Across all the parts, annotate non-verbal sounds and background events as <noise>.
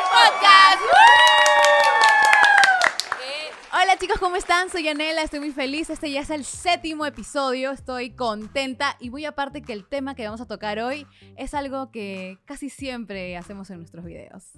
Podcast. Hola chicos, ¿cómo están? Soy Anela, estoy muy feliz. Este ya es el séptimo episodio, estoy contenta y muy aparte que el tema que vamos a tocar hoy es algo que casi siempre hacemos en nuestros videos.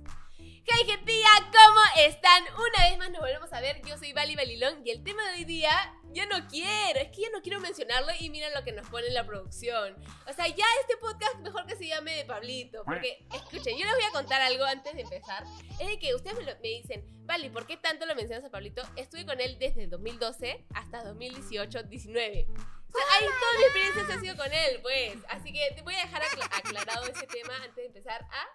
Hey gentilla, ¿cómo están? Una vez más nos volvemos a ver, yo soy Bali Balilón y el tema de hoy día, yo no quiero, es que ya no quiero mencionarlo y miren lo que nos pone en la producción. O sea, ya este podcast mejor que se llame de Pablito, porque escuchen, yo les voy a contar algo antes de empezar. Es de que ustedes me, lo- me dicen, Bali, ¿por qué tanto lo mencionas a Pablito? Estuve con él desde el 2012 hasta 2018-19. O sea, ahí toda mi experiencia se ha sido con él, pues. Así que te voy a dejar acla- aclarado ese tema antes de empezar a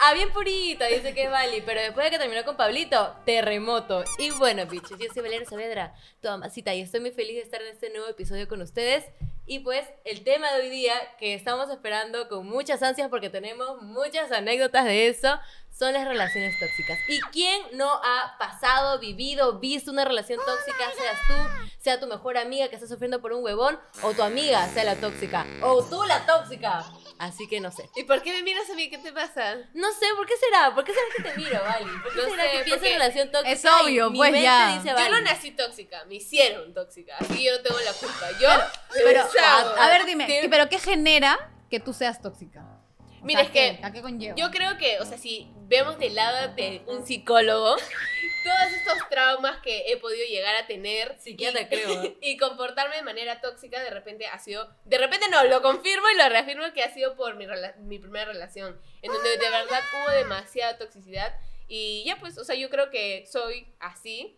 Ah, bien purita, dice que es Bali, pero después de que terminó con Pablito, terremoto. Y bueno, bichos, yo soy Valeria Saavedra, tu mamacita, y estoy muy feliz de estar en este nuevo episodio con ustedes. Y pues, el tema de hoy día, que estamos esperando con muchas ansias porque tenemos muchas anécdotas de eso, son las relaciones tóxicas. ¿Y quién no ha pasado, vivido, visto una relación tóxica, seas tú, sea tu mejor amiga que está sufriendo por un huevón, o tu amiga sea la tóxica, o tú la tóxica? Así que no sé. ¿Y por qué me miras a mí? ¿Qué te pasa? No sé, ¿por qué será? ¿Por qué será que te miro, Vali? ¿Por qué No será sé, que pienso en relación tóxica? es obvio, mi pues, mente ya. dice, Yo no nací tóxica, me hicieron tóxica, así que yo no tengo la culpa. Yo, Pero, a, a ver, dime, ¿qué- ¿qué- ¿pero qué genera que tú seas tóxica? O Mira, sea, es que ¿qué- ¿A qué conlleva? yo creo que, o sea, si vemos del lado de un psicólogo, todos estos traumas que he podido llegar a tener Psiquiatra, y, creo. <laughs> y comportarme de manera tóxica, de repente ha sido, de repente no, lo confirmo y lo reafirmo que ha sido por mi, mi primera relación, en donde de verdad hubo demasiada toxicidad y ya pues, o sea, yo creo que soy así,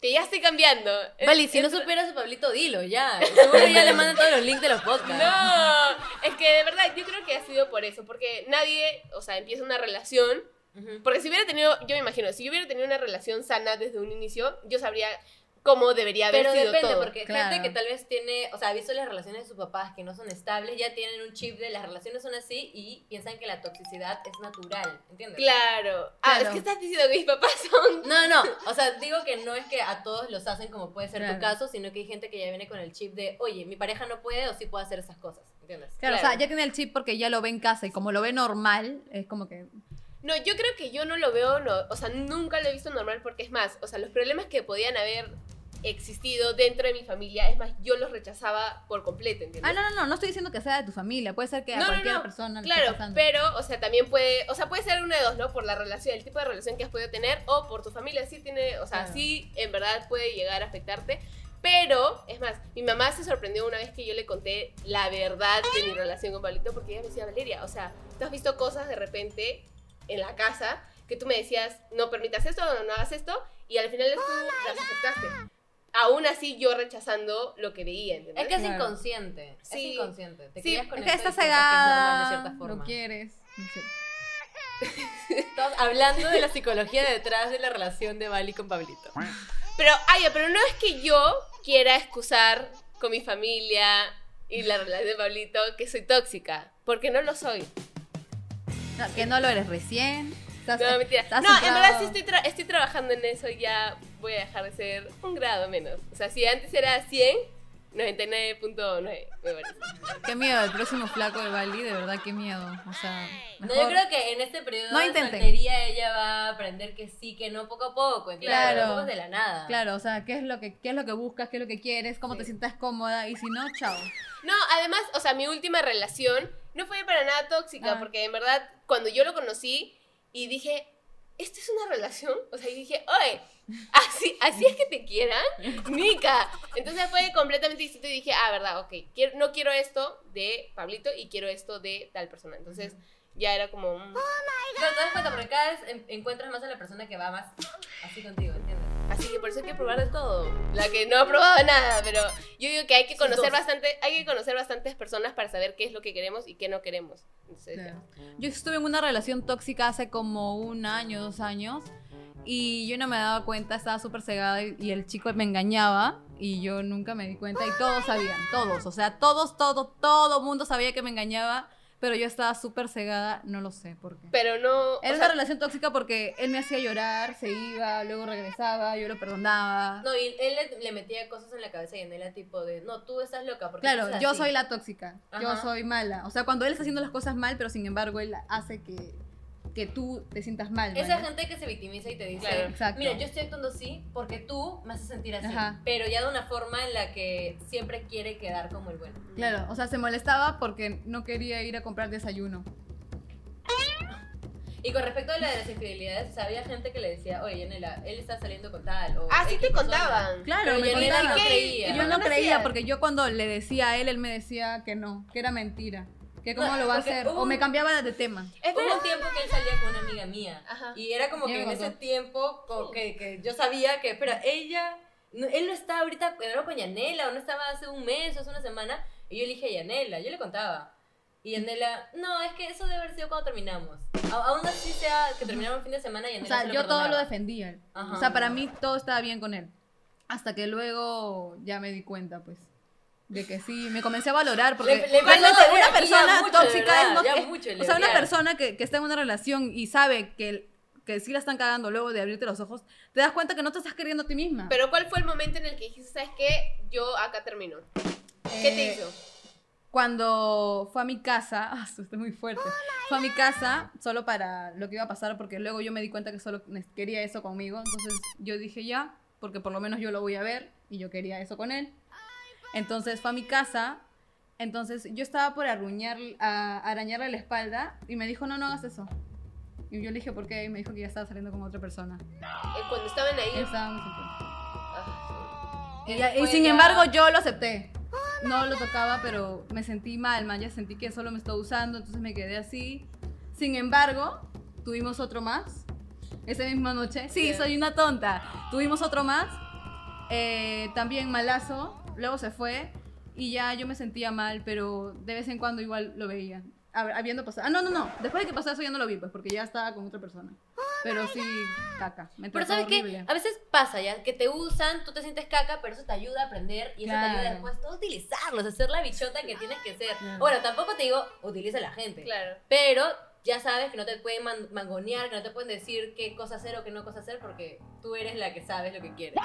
que ya estoy cambiando. Vali, si no Es- supieras a Pablito, dilo ya. <laughs> Seguro ya le mandan todos los links de los podcasts. No, es que de verdad yo creo que ha sido por eso, porque nadie, o sea, empieza una relación. Porque si hubiera tenido, yo me imagino, si yo hubiera tenido una relación sana desde un inicio, yo sabría cómo debería haber Pero sido depende, todo. porque Claro. gente que tal vez tiene, o sea, ha visto las relaciones de sus papás que no son estables, ya tienen un chip de las relaciones son así y piensan que la toxicidad es natural, ¿entiendes? Claro. Ah, Claro. es que estás diciendo que mis papás son... No, no, o sea, digo que no es que a todos los hacen como puede ser tu Claro. caso, sino que hay gente que ya viene con el chip de, oye, mi pareja no puede o sí puede hacer esas cosas, ¿entiendes? Claro, o sea, ya tiene el chip porque ya lo ve en casa y como lo ve normal, es como que... No, yo creo que yo no lo veo, no, o sea, nunca lo he visto normal porque es más, o sea, los problemas que podían haber existido dentro de mi familia, es más, yo los rechazaba por completo, ¿entiendes? Ah, no, no, no, no estoy diciendo que sea de tu familia, puede ser que No, no, cualquier no, persona le Claro, esté pero, o sea, también puede, o sea, puede ser una de dos, ¿no? Por la relación, el tipo de relación que has podido tener, o por tu familia, sí tiene, o sea, Claro. sí, en verdad puede llegar a afectarte. Pero, es más, mi mamá se sorprendió una vez que yo le conté la verdad de mi relación con Pablito, porque ella me decía, Valeria, o sea, tú has visto cosas de repente en la casa que tú me decías, no permitas esto, no, no hagas esto, y al final tú las aceptaste. Aún así, yo rechazando lo que veía, ¿entendés? Es que es Claro. inconsciente, Sí. es inconsciente. Te Sí, con Es que estás es cegada, quieres. <laughs> no sé. Estamos hablando de la psicología detrás de la relación de Bali con Pablito. Pero, ay, pero no es que yo quiera excusar con mi familia y la relación de Pablito que soy tóxica, porque no lo soy. No, que no lo eres recién. Estás, No, mentira. estás No, en verdad sí estoy, tra- estoy trabajando en eso, ya voy a dejar de ser un grado menos. O sea, si antes era 100, 99.9, me parece. Qué miedo, el próximo flaco de Bali, de verdad, qué miedo. O sea, No, mejor- yo creo que en este periodo No de intenten. soltería ella va a aprender que sí, que no, poco a poco. Claro. Tampoco es de la nada. Claro, o sea, ¿qué es lo que, qué es lo que buscas, qué es lo que quieres, cómo te Sí. sientas cómoda y si no, chao. No, además, o sea, mi última relación no fue para nada tóxica, Ah. porque en verdad, cuando yo lo conocí y dije, ¿esto es una relación? O sea, y dije, oye, ¿así, ¿así es que te quieran? Nica. Entonces fue completamente distinto y dije, ah, verdad, ok, quiero, no quiero esto de Pablito y quiero esto de tal persona. Entonces ya era como... mm, Pero te das cuenta, porque cada vez en- encuentras más a la persona que va más así contigo, ¿entiendes? Así que por eso hay que probar de todo. La que no ha probado nada, pero yo digo que hay que conocer bastante, hay que conocer bastantes personas para saber qué es lo que queremos y qué no queremos. Entonces, ya. Claro. Yo estuve en una relación tóxica hace como un año, dos años. Y yo no me daba cuenta, estaba súper cegada y, y el chico me engañaba y yo nunca me di cuenta y todos sabían, todos, o sea, todos, todo, todo mundo sabía que me engañaba, pero yo estaba súper cegada, no lo sé por qué. Pero no. Era o una relación tóxica porque él me hacía llorar, se iba, luego regresaba, yo lo perdonaba. No, y él le, le metía cosas en la cabeza y en él era tipo de, no, tú estás loca. Porque Claro, yo así". soy la tóxica, yo soy mala. O sea, cuando él está haciendo las cosas mal, pero sin embargo él hace que que tú te sientas mal. Esa ¿no? gente que se victimiza y te dice, Claro. Exacto. mira, yo estoy actuando así porque tú me haces sentir así, Ajá. pero ya de una forma en la que siempre quiere quedar como el bueno. Claro, o sea, se molestaba porque no quería ir a comprar desayuno. Y con respecto a la de las infidelidades, o sea, había gente que le decía, oye, Yanela, él está saliendo con tal. O Ah, sí te persona". contaban. Claro, Pero me Yanela contaba. no creía. Y yo ¿Por no creía porque yo cuando le decía a él, él me decía que no, que era mentira. Que cómo No, lo va a hacer. hubo O me un- cambiaba de tema. Es Hubo un tiempo que él salía con una amiga mía. Ajá. Y era como que en ese tiempo que, que yo sabía que, espera, ella, no- él no está ahorita era con Yanela, o no estaba hace un mes o hace una semana. Y yo le dije a Yanela, yo le contaba. Y Yanela, no, es que eso debe haber sido cuando terminamos. A- aún así sea que terminamos el fin de semana, Yanela O sea, se lo yo todo lo defendía. Ajá. O sea, para mí todo estaba bien con él. Hasta que luego ya me di cuenta, pues. De que sí, me comencé a valorar porque Le- le realmente una persona mucho, tóxica verdad, es no mucho, O sea, una persona que, que está en una relación y sabe que, que sí la están cagando luego de abrirte los ojos, te das cuenta que no te estás queriendo a ti misma. Pero ¿cuál fue el momento en el que dijiste, sabes qué? Yo acá termino. ¿Qué te Eh, hizo? Cuando fue a mi casa, <laughs> ah, esto está muy fuerte. Fue a mi casa solo para lo que iba a pasar, porque luego yo me di cuenta que solo quería eso conmigo. Entonces yo dije ya, porque por lo menos yo lo voy a ver y yo quería eso con él. Entonces fue a mi casa. Entonces yo estaba por arruñar, a, arañarle la espalda y me dijo, no, no hagas eso. Y yo le dije, ¿por qué? Y me dijo que ya estaba saliendo con otra persona. Eh, Cuando estaban ahí. Estábamos Ah, Y, ya- y fue sin ya- embargo yo lo acepté. No lo tocaba, pero me sentí mal, man. Ya sentí que solo me estaba usando, entonces me quedé así. Sin embargo, tuvimos otro más. Esa misma noche. Sí, soy una tonta. Tuvimos otro más. eh, también malazo. Luego se fue. Y ya yo me sentía mal, pero de vez en cuando igual lo veía. Hab- Habiendo pasado. Ah, no, no, no. Después de que pasó eso ya no lo vi, pues, porque ya estaba con otra persona. Pero sí, caca. Me Pero ¿sabes qué? horrible. A veces pasa ya, que te usan, tú te sientes caca, pero eso te ayuda a aprender y eso te ayuda Claro. después a utilizarlos, a ser la bichota que tienes que ser. Claro. Bueno, tampoco te digo, utiliza a la gente. claro. Pero ya sabes que no te pueden man- mangonear, que no te pueden decir qué cosa hacer o qué no cosa hacer porque tú eres la que sabes lo que quieres.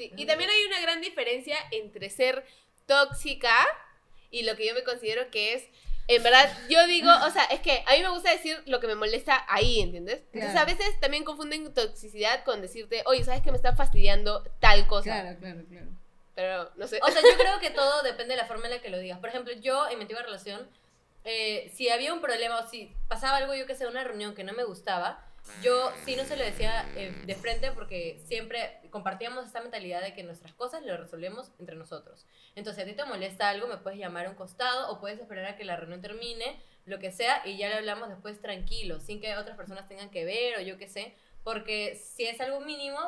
Sí, y también hay una gran diferencia entre ser tóxica y lo que yo me considero que es, en verdad, yo digo, o sea, es que a mí me gusta decir lo que me molesta ahí, ¿entiendes? Entonces a veces también confunden toxicidad con decirte, oye, ¿sabes que me está fastidiando tal cosa? Claro, claro, claro. Pero no sé. O sea, yo creo que <laughs> todo depende de la forma en la que lo digas. Por ejemplo, yo en mi antigua relación, eh, si había un problema o si pasaba algo, yo que sé, una reunión que no me gustaba, yo sí no se lo decía eh, de frente porque siempre compartíamos esta mentalidad de que nuestras cosas lo resolvemos entre nosotros. Entonces, si a ti te molesta algo, me puedes llamar a un costado o puedes esperar a que la reunión termine, lo que sea, y ya lo hablamos después tranquilo, sin que otras personas tengan que ver o yo qué sé, porque si es algo mínimo,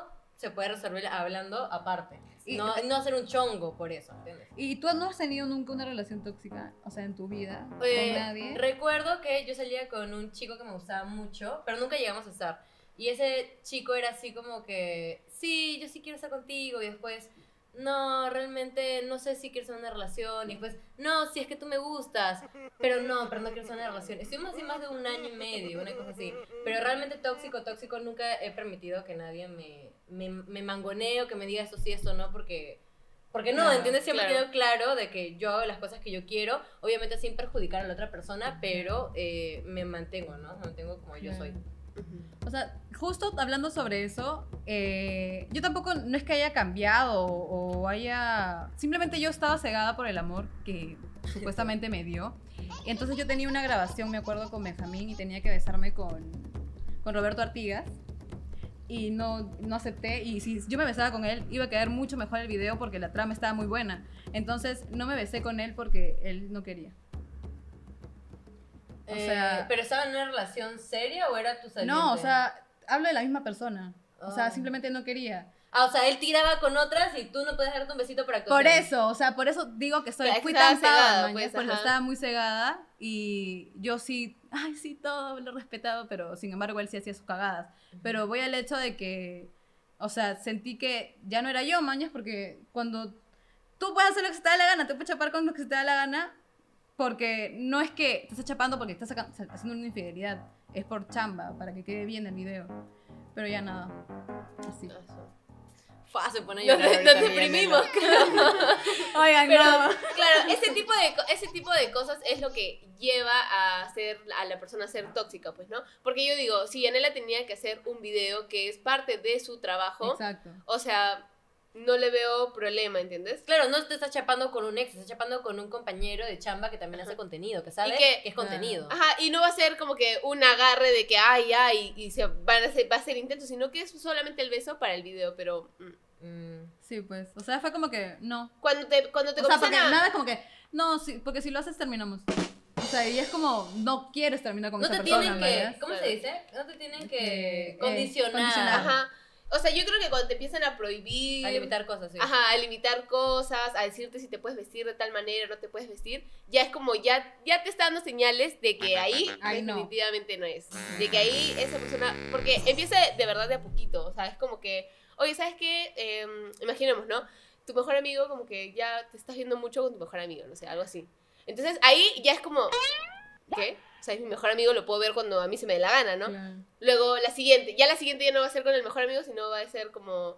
se puede resolver hablando aparte. Y- no, no hacer un chongo por eso, ¿entiendes? ¿Y tú no has tenido nunca una relación tóxica, o sea, en tu vida, Eh, con nadie? Recuerdo que yo salía con un chico que me gustaba mucho, pero nunca llegamos a estar. Y ese chico era así como que, sí, yo sí quiero estar contigo. Y después, no, realmente no sé si quiero en una relación. Y después, no, si es que tú me gustas. Pero no, pero no quiero en una relación. Estuvimos así más de un año y medio, una cosa así. Pero realmente tóxico, tóxico, nunca he permitido que nadie me, me, me mangonee o que me diga esto sí, esto no, porque... Porque no, Claro, ¿entiendes? Siempre claro. quedó claro de que yo hago las cosas que yo quiero, obviamente sin perjudicar a la otra persona, pero eh, me mantengo, ¿no? Me mantengo como yo soy. O sea, justo hablando sobre eso, eh, yo tampoco, no es que haya cambiado o, haya... Simplemente yo estaba cegada por el amor que supuestamente me dio. Entonces yo tenía una grabación, me acuerdo, con Benjamín y tenía que besarme con, con Roberto Artigas. Y no, no acepté. Y si yo me besaba con él, iba a quedar mucho mejor el video porque la trama estaba muy buena. Entonces no me besé con él porque él no quería. O Eh, sea- ¿Pero estaba en una relación seria o era tu saliente? No, o sea, hablo de la misma persona. O sea, Oh. simplemente no quería. Ah, o sea, él tiraba con otras y tú no puedes darte un besito para actuación. Por eso, o sea, por eso digo que soy, Claro, fui tan cegada, mañas, pues, porque estaba muy cegada y yo sí, ay, sí, todo lo he respetado, pero sin embargo él sí hacía sus cagadas. Pero voy al hecho de que, o sea, sentí que ya no era yo, mañas, porque cuando tú puedes hacer lo que se te da la gana, te puedes chapar con lo que se te da la gana, porque no es que estás chapando porque estás saca- haciendo una infidelidad, es por chamba, para que quede bien el video. Pero ya nada, así. Fua, se pone a Nos, llorar nos ahorita deprimimos. <laughs> Oigan, Pero, no. claro, ese tipo, de, co- ese tipo de cosas es lo que lleva a hacer a la persona a ser tóxica, pues, ¿no? Porque yo digo, si Yanela tenía que hacer un video que es parte de su trabajo, Exacto. o sea, no le veo problema, ¿entiendes? Claro, no te estás chapando con un ex, te estás chapando con un compañero de chamba que también hace contenido, que sabe Y que- que es contenido. Ajá, y no va a ser como que un agarre de que, ay, ay, y se van a hacer, va a ser intento, sino que es solamente el beso para el video, pero... mm. Mm. Sí, pues. O sea, fue como que no. Cuando te, cuando te O sea, comienzan porque a- nada es como que, no, sí, porque si lo haces terminamos. O sea, y es como, no quieres terminar con No esa te persona, tienen ¿no? que, ¿Ves? ¿cómo Claro. se dice? No te tienen que Eh, eh, condicionar, condicionar. Ajá. O sea, yo creo que cuando te empiezan a prohibir... a limitar cosas, sí. Ajá, a limitar cosas, a decirte si te puedes vestir de tal manera o no te puedes vestir, ya es como, ya, ya te está dando señales de que ahí Ay, definitivamente no. es. De que ahí esa persona, porque empieza de verdad de a poquito, o sea, es como que, oye, ¿sabes qué? Em, imaginemos, ¿no? Tu mejor amigo como que ya te estás viendo mucho con tu mejor amigo, no sé, algo así. Entonces ahí ya es como, ¿qué? O sea, es mi mejor amigo, lo puedo ver cuando a mí se me dé la gana, ¿no? Claro. Luego la siguiente, ya la siguiente ya no va a ser con el mejor amigo, sino va a ser como,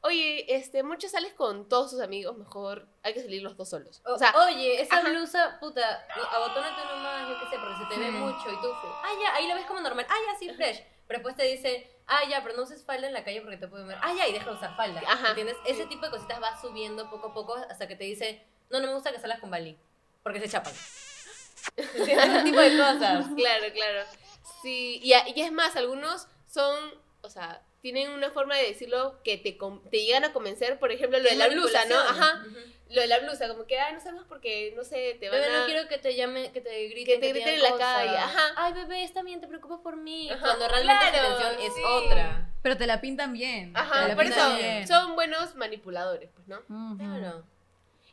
oye, este, muchos sales con todos tus amigos, mejor hay que salir los dos solos. O, O sea, oye, esa ajá. blusa, puta, abotónate nomás, yo qué sé, porque se te ve mucho y tú, ah, ya, ahí la ves como normal, ah, ya, sí, fresh. Pero después te dicen, ah, ya, pero no uses falda en la calle porque te pueden ver, ah, ya, y deja de usar falda. Ajá. ¿Entiendes? Ese Sí. tipo de cositas va subiendo poco a poco hasta que te dice, no, no me gusta que salgas con Bali, porque se chapan. Ese tipo de cosas. <laughs> claro, claro. Sí, y, y es más, algunos son, o sea, tienen una forma de decirlo que te, te llegan a convencer, por ejemplo, lo de la blusa, ¿no? Ajá, Ujú. lo de la blusa, como que, ay, no sabes porque, no sé, te van Bebé, a... no quiero que te llame, que te griten, Que te griten digan en la calle, ajá. Ay, bebé, está bien, te preocupas por mí. Ajá, Cuando realmente claro, la intención es sí. otra. Pero te la pintan bien. te Ajá, la por pintan eso bien. son buenos manipuladores, pues, ¿no? Ujú. Claro.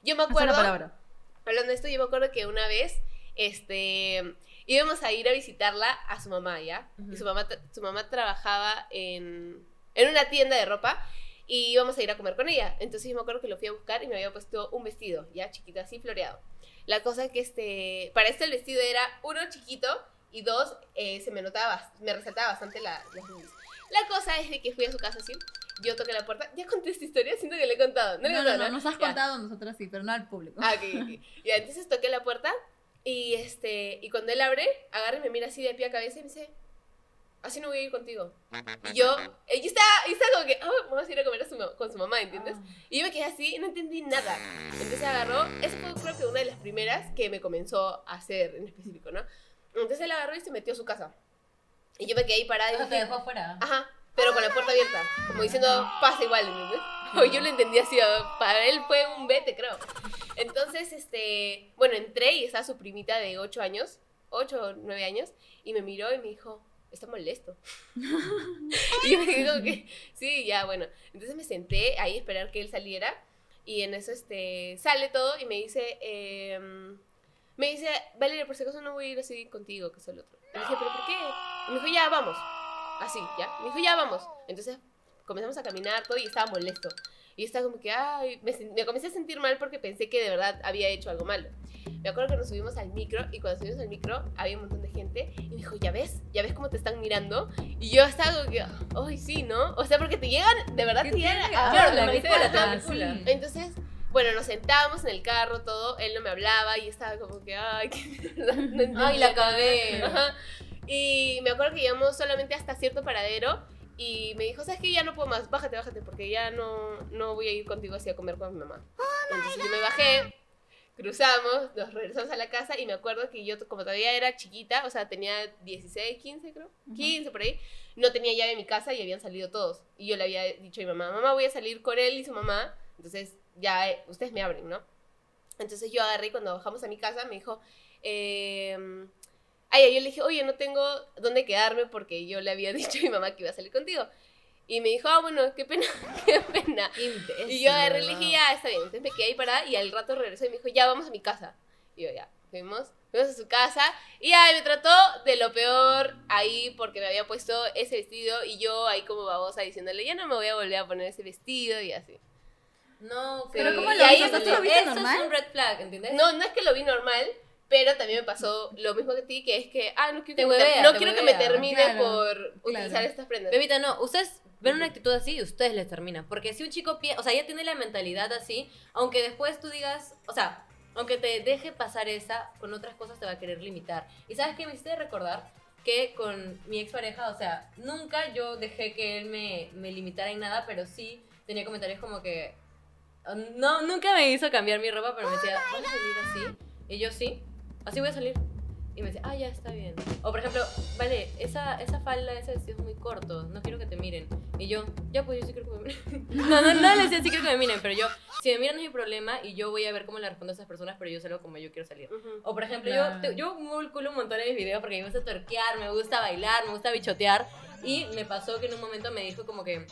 Yo me es acuerdo... palabra. Hablando de esto, yo me acuerdo que una vez, este, íbamos a ir a visitarla a su mamá, ¿ya? Y su mamá, su mamá trabajaba en, en una tienda de ropa y íbamos a ir a comer con ella. Entonces yo me acuerdo que lo fui a buscar y me había puesto un vestido, ya chiquito, así floreado. La cosa es que, este, para esto el vestido era, uno, chiquito, y dos, eh, se me notaba, me resaltaba bastante la, las. La cosa es de que fui a su casa así, yo toqué la puerta, ya conté esta historia, siento que le he contado. No, le No, no, contado, no, nos has Ya. contado nosotros sí, pero no al público. Ah, ok, ok. Ya, entonces toqué la puerta y este y cuando él abre, agarra y me mira así de pie a cabeza y me dice, así no voy a ir contigo. Y yo, yo estaba, yo estaba como que, ah, vamos a ir a comer a su con su mamá, ¿entiendes? Y yo me quedé así y no entendí nada. Entonces agarró, esa fue creo que una de las primeras que me comenzó a hacer en específico, ¿no? Entonces él agarró y se metió a su casa. Y yo me quedé ahí parada y Eso te dije, dejó afuera. Ajá, pero con la puerta abierta, como diciendo, pasa igual, ¿entiendes? <laughs> O yo lo entendí así, para él fue un vete, creo. Entonces, este, bueno, entré y estaba su primita de 8 años, 8 o 9 años, y me miró y me dijo, está molesto. <laughs> y yo me como que, sí, ya, bueno. Entonces me senté ahí a esperar que él saliera, y en eso, este, sale todo y me dice, em, me dice, Valeria, por si acaso no voy a ir así contigo, que es el otro. Y le dije, ¿pero por qué? Y me dijo, ya, vamos. Así, ¿ya? Me dijo, ya, vamos. Entonces comenzamos a caminar todo y estaba molesto. Y estaba como que, ay, me, comencé a sentir mal porque pensé que de verdad había hecho algo malo. Me acuerdo que nos subimos al micro y cuando subimos al micro había un montón de gente y me dijo, ¿ya ves? ¿Ya ves cómo te están mirando? Y yo estaba como que, ay, sí, ¿no? O sea, porque te llegan, de verdad ¿Qué te llegan Claro, la manipula, sí. Entonces, bueno, nos sentábamos en el carro, todo, él no me hablaba y estaba como que, ay, <laughs> no entendía Ay, la cagué. Ajá. Y me acuerdo que llegamos solamente hasta cierto paradero y me dijo, ¿sabes qué? Ya no puedo más, bájate, bájate, porque ya no, no voy a ir contigo así a comer con mi mamá. Entonces yo me bajé, cruzamos, nos regresamos a la casa y me acuerdo que yo, como todavía era chiquita, o sea, tenía 16, 15 creo, 15 por ahí, no tenía llave en mi casa y habían salido todos. Y yo le había dicho a mi mamá, mamá, voy a salir con él y su mamá, entonces ya eh, ustedes me abren, ¿no? Entonces yo agarré y cuando bajamos a mi casa me dijo, eh, ay, yo le dije, oye, no tengo dónde quedarme porque yo le había <laughs> dicho a mi mamá que iba a salir contigo. Y me dijo, ah, bueno, qué pena, <laughs> qué pena. Qué Y yo agarré y le dije, ya, está bien. Entonces me quedé ahí parada y al rato regresó y me dijo, ya, vamos a mi casa. Y yo, ya, fuimos, fuimos a su casa. Y ay, me trató de lo peor ahí porque me había puesto ese vestido y yo ahí como babosa diciéndole, ya no me voy a volver a poner ese vestido y así. No, Pero ¿cómo y lo ahí es ¿Tú lo donde- viste Eso normal? es un red flag, ¿entiendes? No, no es que lo vi normal, Pero también me pasó lo mismo que a ti, que es que, ah, no quiero que, me, no quiero que me termine Claro, por utilizar claro. estas prendas. Bebita, no, ustedes ven una actitud así y ustedes les terminan. Porque si un chico, o sea, ya tiene la mentalidad así, aunque después tú digas, o sea, aunque te deje pasar esa, con otras cosas te va a querer limitar. Y sabes qué me hiciste recordar que con mi expareja, o sea, nunca yo dejé que él me, me limitara en nada, pero sí tenía comentarios como que. No, nunca me hizo cambiar mi ropa, pero me decía, ¿vas a salir así? Y yo sí, así voy a salir. Y me decía, ah, ya está bien. O por ejemplo, vale, esa, esa falda, ese vestido es muy corto, no quiero que te miren. Y yo, ya pues yo sí quiero que me miren. <laughs> No, no, no le decía sí quiero que me miren, pero yo, si me miran no es mi problema y yo voy a ver cómo le respondo a esas personas, pero yo salgo como yo quiero salir. Ujú. O por ejemplo, Claro. yo, te- yo culo un montón en mis videos porque me gusta tuerquear, me gusta bailar, me gusta bichotear. Y me pasó que en un momento me dijo como que,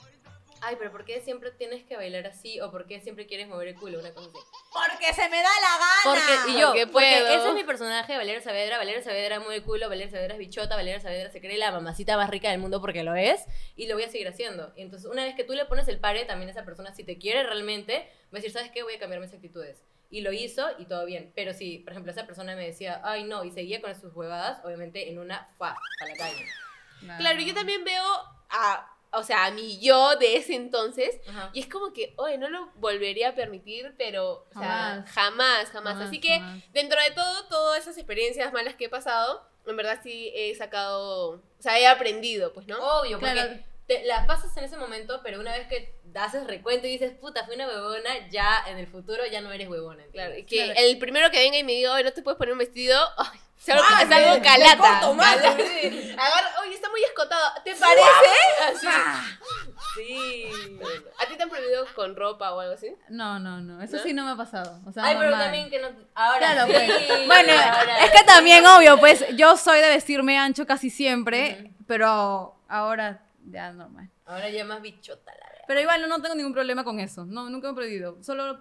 ay, pero ¿por qué siempre tienes que bailar así? O ¿por qué siempre quieres mover el culo? Una cosa así. Porque se me da la gana. Porque, y yo, Porque porque puedo. ese es mi personaje, Valeria Saavedra. Valeria Saavedra mueve el culo, Valeria Saavedra es bichota, Valeria Saavedra se cree la mamacita más rica del mundo porque lo es. Y lo voy a seguir haciendo. Y entonces, una vez que tú le pones el pare, también esa persona, si te quiere realmente, va a decir, ¿sabes qué? Voy a cambiar mis actitudes. Y lo hizo y todo bien. Pero si, por ejemplo, esa persona me decía, ay, no, y seguía con sus huevadas, obviamente en una, fa, a la calle. Claro, yo también veo a, o sea, a mi yo de ese entonces Ajá. y es como que, oye, no lo volvería a permitir, pero o sea, Jamás. jamás, jamás. Jamás, Así que jamás. dentro de todo, todas esas experiencias malas que he pasado, en verdad sí he sacado, o sea, he aprendido, pues, ¿no? Obvio, porque. Te, las pasas en ese momento, pero una vez que haces recuento y dices, puta, fui una huevona, ya en el futuro ya no eres huevona. Claro, y que el primero que venga y me diga, oye, no te puedes poner un vestido, ay, es algo, Ah, es algo calata. le corto más. Calata, sí. Agarra, oye, está muy escotado, ¿te parece? Así. Sí. ¿A ti te han prohibido con ropa o algo así? No, no, no. Eso ¿No? sí no me ha pasado. O sea, Ay, pero también que no. Ahora Claro, sí. pues. Bueno, ahora es que sí. también, obvio, pues yo soy de vestirme ancho casi siempre, pero ahora ya normal. Ahora ya más bichota, la verdad. Pero igual no, no tengo ningún problema con eso. No, nunca me he perdido. Solo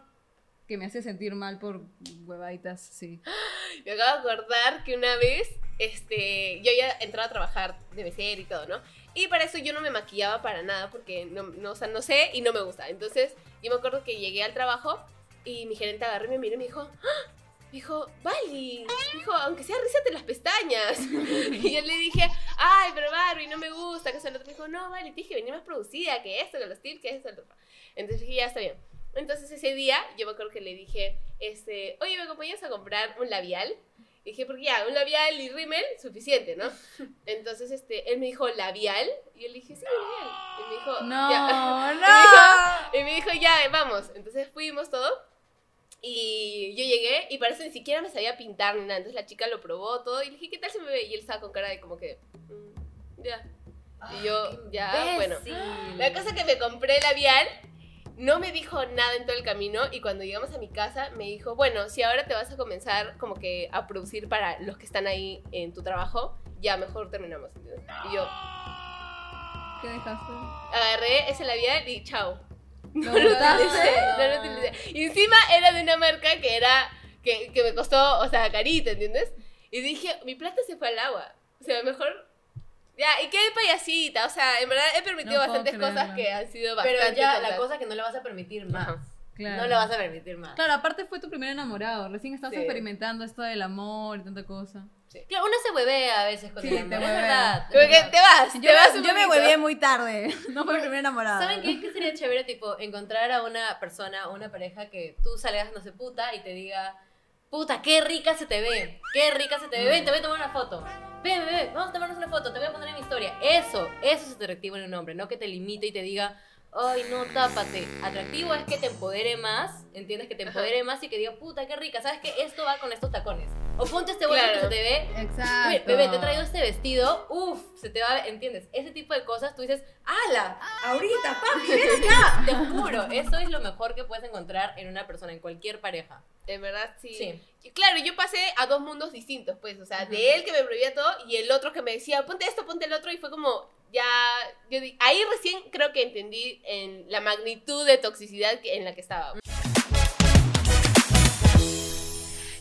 que me hace sentir mal por huevaditas, sí. <gasps> Me acabo de acordar que una vez, este, yo ya entraba a trabajar de mesera y todo, ¿no? Y para eso yo no me maquillaba para nada porque no, no, o sea, no sé y no me gusta. Entonces, yo me acuerdo que llegué al trabajo y mi gerente agarró y me miró y me dijo, ¡Ah! Me dijo, Vali, me dijo, aunque sea rízate las pestañas. <laughs> y yo le dije, ay, pero Barbie, no me gusta, que eso. Me dijo, no, tienes que venir más producida, que esto, que los tips, que otro. Entonces dije, ya está bien. Entonces ese día yo me acuerdo que le dije, este, oye, ¿me acompañas a comprar un labial? Y dije, porque ya, un labial y rímel, suficiente, ¿no? Entonces, este, él me dijo, ¿labial? Y yo le dije, sí, labial. Y me dijo, No, ya. <laughs> no. Y me dijo, ya, vamos. Entonces fuimos todo. Y yo llegué y parece ni siquiera me sabía pintar ni nada. Entonces la chica lo probó todo y le dije, ¿qué tal se me ve? Y él estaba con cara de como que, "Mm, ya. Y yo, ya, bueno. La cosa que me compré labial, no me dijo nada en todo el camino y cuando llegamos a mi casa me dijo, bueno, si ahora te vas a comenzar como que a producir para los que están ahí en tu trabajo, ya mejor terminamos. ¿entiendes? Y yo ¿Qué dejaste? agarré ese labial y chao. ¿Lo No lo utilicé, no lo utilicé. Y encima era de una marca que era, que, que me costó, o sea, carita, ¿entiendes? Y dije, mi plata se fue al agua. O sea, mejor... Ya, y qué payasita, o sea, en verdad he permitido No bastantes cosas que han sido Pero bastante ya, tontas. la cosa es que no le vas a permitir más. Ajá. Claro. No le vas a permitir más. Claro, aparte fue tu primer enamorado. Recién estás Sí. experimentando esto del amor y tanta cosa. Claro, uno se huevea a veces con Sí, el te amor, es verdad. te vas, Yo, te vas yo me huevé muy tarde. <laughs> No fue mi primer enamorado. ¿Saben qué? ¿Qué sería chévere, tipo, encontrar a una persona, una pareja que tú salgas, no sé, puta, y te diga, puta, qué rica se te ve, qué rica se te ve, ven, te voy a tomar una foto. Ven, ven, ven, vamos a tomarnos una foto, te voy a poner en mi historia. Eso, eso es atractivo en un hombre, no que te limite y te diga, ay, no, tápate. Atractivo es que te empodere más, ¿entiendes? Que te empodere más y que diga, puta, qué rica, ¿sabes qué? Esto va con estos tacones. O ponte este bolso Claro. que se te ve Exacto. Uy, bebé, te he traído este vestido, uff, se te va, ¿entiendes? Ese tipo de cosas, tú dices, ¡ala! ¡Ahorita, papi, ven acá! <laughs> Te juro, eso es lo mejor que puedes encontrar en una persona, en cualquier pareja. En verdad, sí. Sí. Claro, yo pasé a dos mundos distintos, pues, o sea, de él que me prohibía todo y el otro que me decía, ponte esto, ponte el otro, y fue como, ya, yo di- ahí recién creo que entendí en la magnitud de toxicidad que- en la que estaba.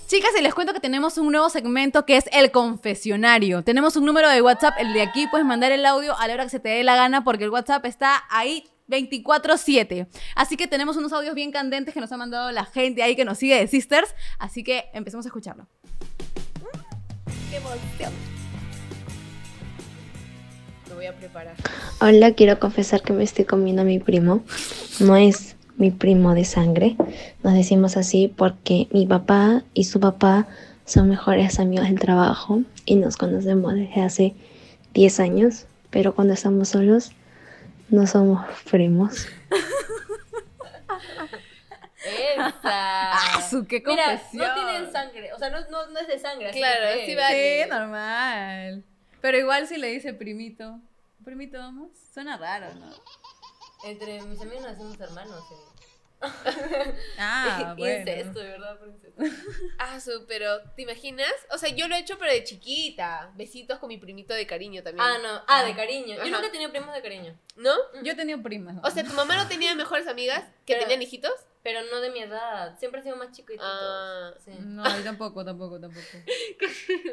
Chicas, y les cuento que tenemos un nuevo segmento que es el confesionario. Tenemos un número de WhatsApp, el de aquí puedes mandar el audio a la hora que se te dé la gana porque el WhatsApp está ahí 24/7. Así que tenemos unos audios bien candentes que nos ha mandado la gente ahí que nos sigue de Sisters, así que empecemos a escucharlo. qué emoción. Voy a preparar. Hola, quiero confesar que me estoy comiendo a mi primo. No es mi primo de sangre. Nos decimos así porque mi papá y su papá son mejores amigos del trabajo y nos conocemos desde hace 10 años, pero cuando estamos solos no somos primos. Esa. Ah, su, qué Mira, confesión. no tienen sangre, o sea, no, no, no es de sangre. así Claro, que- sí va- Vale. Sí, normal. Pero igual si le dice primito. Primito, vamos. Suena raro, ¿no? Entre mis amigos nos hacemos hermanos. eh. <laughs> <laughs> Ah, bueno. Incesto, de verdad. Ah, su, pero ¿te imaginas? O sea, yo lo he hecho pero de chiquita. Besitos con mi primito de cariño también. Ah, no. Ah, de cariño. Yo nunca he tenido primos de cariño. ¿No? Yo he tenido primas. O sea, ¿tu mamá no tenía mejores amigas que Pero- tenían hijitos? Pero no de mi edad. Siempre he sido más chico y Ah. Sí. No, <laughs> yo tampoco, tampoco, tampoco.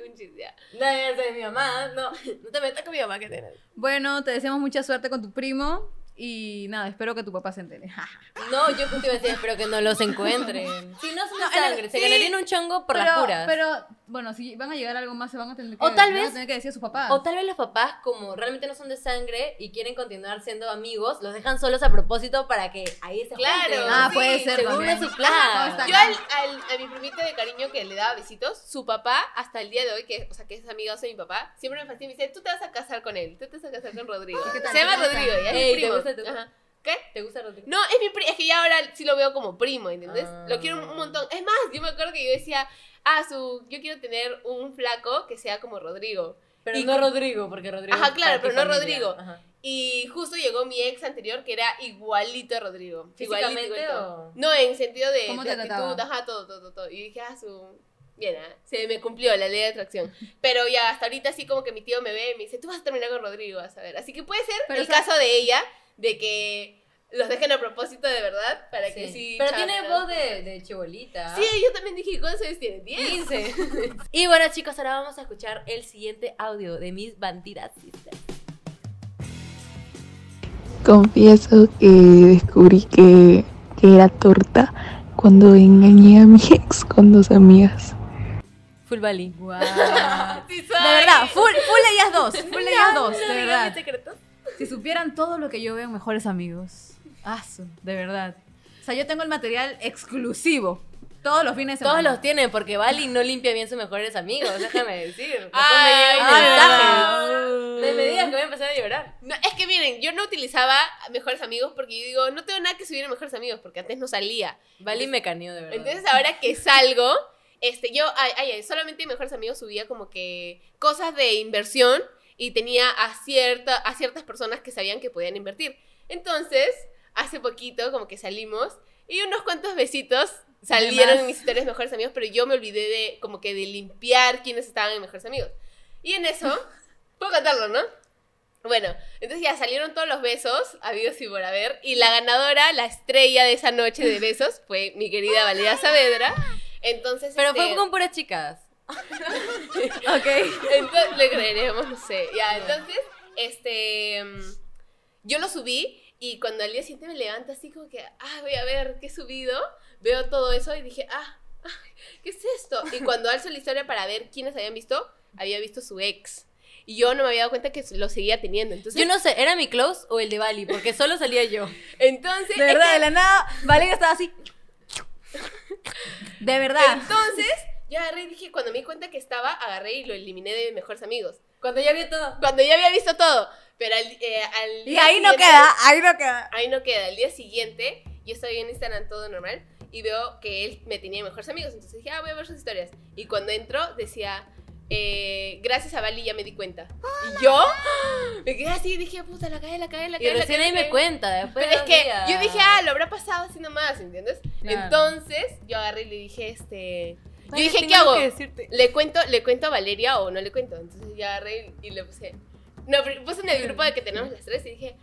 Un chiste, ya. No, es mi mamá. No, no te metas con mi mamá que tiene. Bueno, te deseamos mucha suerte con tu primo. Y nada, espero que tu papá se entere. <laughs> No, yo justo iba a decir, espero que no los encuentren. Si no son de No, en el- sangre, se sí. ganarían un chongo por pero, las puras. Pero, bueno, si van a llegar a algo más, se van a tener que, O tal vez- tener que decir a sus papás. O tal vez los papás, como realmente no son de sangre y quieren continuar siendo amigos, los dejan solos a propósito para que ahí se Claro. junten. Ah, Sí, puede ser seguro también. es su plan. Ah, no, está Yo al, al- a mi primito de cariño que le daba besitos, su papá, hasta el día de hoy, que, o sea, que es amigo de mi papá, siempre me fascina y me dice, tú te vas a casar con él, tú te vas a casar con Rodrigo. ¿Qué tal? Se llama. Rodrigo, ya es Ey, mi ¿te primo. ¿Qué? ¿Te gusta Rodrigo? No, es mi pri- es que ya ahora sí lo veo como primo, ¿entiendes? Ah. Lo quiero un montón. Es más, yo me acuerdo que yo decía, ah, su, yo quiero tener un flaco que sea como Rodrigo. Pero Y no Rodrigo, porque Rodrigo. Ajá, claro, pero no. Rodrigo. Ajá. Y justo llegó mi ex anterior que era igualito a Rodrigo. Igualito, ¿Físicamente igualito. o? No, en sentido de, ¿Cómo de te trataba? actitud, ajá, todo, todo, todo. Y dije, ah, su... Bien, ah, se me cumplió la ley de atracción. Pero ya hasta ahorita así como que mi tío me ve y me dice, tú vas a terminar con Rodrigo, vas a ver. Así que puede ser Pero, el o sea- caso de ella, de que los dejen a propósito de verdad, para que sí... Pero tiene voz de, de chibolita. Sí, yo también dije, ¿cuántos años tiene? ¿10? 15. <laughs> y bueno, chicos, ahora vamos a escuchar el siguiente audio de mis bandidas sisters. Confieso que descubrí que, que era torta cuando engañé a mi ex con dos amigas. Full Bali. <laughs> Guau. Sí, De verdad, full, full ellas dos, full <laughs> ellas dos, de verdad. secreto? Si supieran todo lo que yo veo en Mejores Amigos. Ah, de verdad. O sea, yo tengo el material exclusivo. Todos los fines de semana. Todos los tienen, porque Bali no limpia bien sus mejores amigos, déjame decir. <laughs> Después Ay, me llegan ay, mensajes. Me digas que voy a empezar a llorar. No, es que miren, yo no utilizaba Mejores Amigos porque yo digo, no tengo nada que subir en Mejores Amigos porque antes no salía. Bali me caneó, de verdad. Entonces ahora que salgo, este, yo, ay, ay, ay, solamente en Mejores Amigos subía como que cosas de inversión y tenía a, cierta, a ciertas personas que sabían que podían invertir. Entonces, hace poquito como que salimos y unos cuantos besitos salieron en mis historias Mejores Amigos, pero yo me olvidé de como que de limpiar quienes estaban en Mejores Amigos. Y en eso, <laughs> puedo contarlo, ¿no? Bueno, entonces ya salieron todos los besos, habidos y por haber, y la ganadora, la estrella de esa noche de besos, fue mi querida Valeria Saavedra. Entonces, Pero este, fue con puras chicas. <laughs> Ok. entonces, le creeremos, no sé. Ya, entonces, este, mm, yo lo subí y cuando al día siguiente me levanto así como que, ah, voy a ver qué he subido, veo todo eso y dije, ah, <laughs> ¿qué es esto? Y <laughs> cuando alzo la historia para ver quiénes habían visto, había visto su ex. Y yo no me había dado cuenta que lo seguía teniendo. Entonces, Yo no sé, ¿era mi close o el de Bali? Porque solo salía yo. <laughs> entonces, De verdad, de la nada, Valeria estaba así. De verdad. entonces, yo agarré y dije, cuando me di cuenta que estaba, agarré y lo eliminé de mis mejores amigos. Cuando ya vi todo. Cuando ya había visto todo. Pero al, eh, al Y ahí no queda, ahí no queda. Ahí no queda. El día siguiente, yo estaba en Instagram todo normal y veo que él me tenía mejores amigos. Entonces dije, ah, voy a ver sus historias. Y cuando entro, decía, eh, gracias a Bali ya me di cuenta. Y yo me quedé así y dije, puta, la cagué, la cagué, la Y cagué. la recién cagué, ahí me cagué". cuenta, después Pero es que días. yo dije, ah, lo habrá pasado así nomás, ¿entiendes? Claro. Entonces, yo agarré y le dije, este... Yo Vale, dije, tengo ¿qué hago? ¿Le cuento, ¿Le cuento a Valeria o no le cuento? Entonces yo agarré y le puse. No, pero puse en el grupo de que tenemos las tres y dije,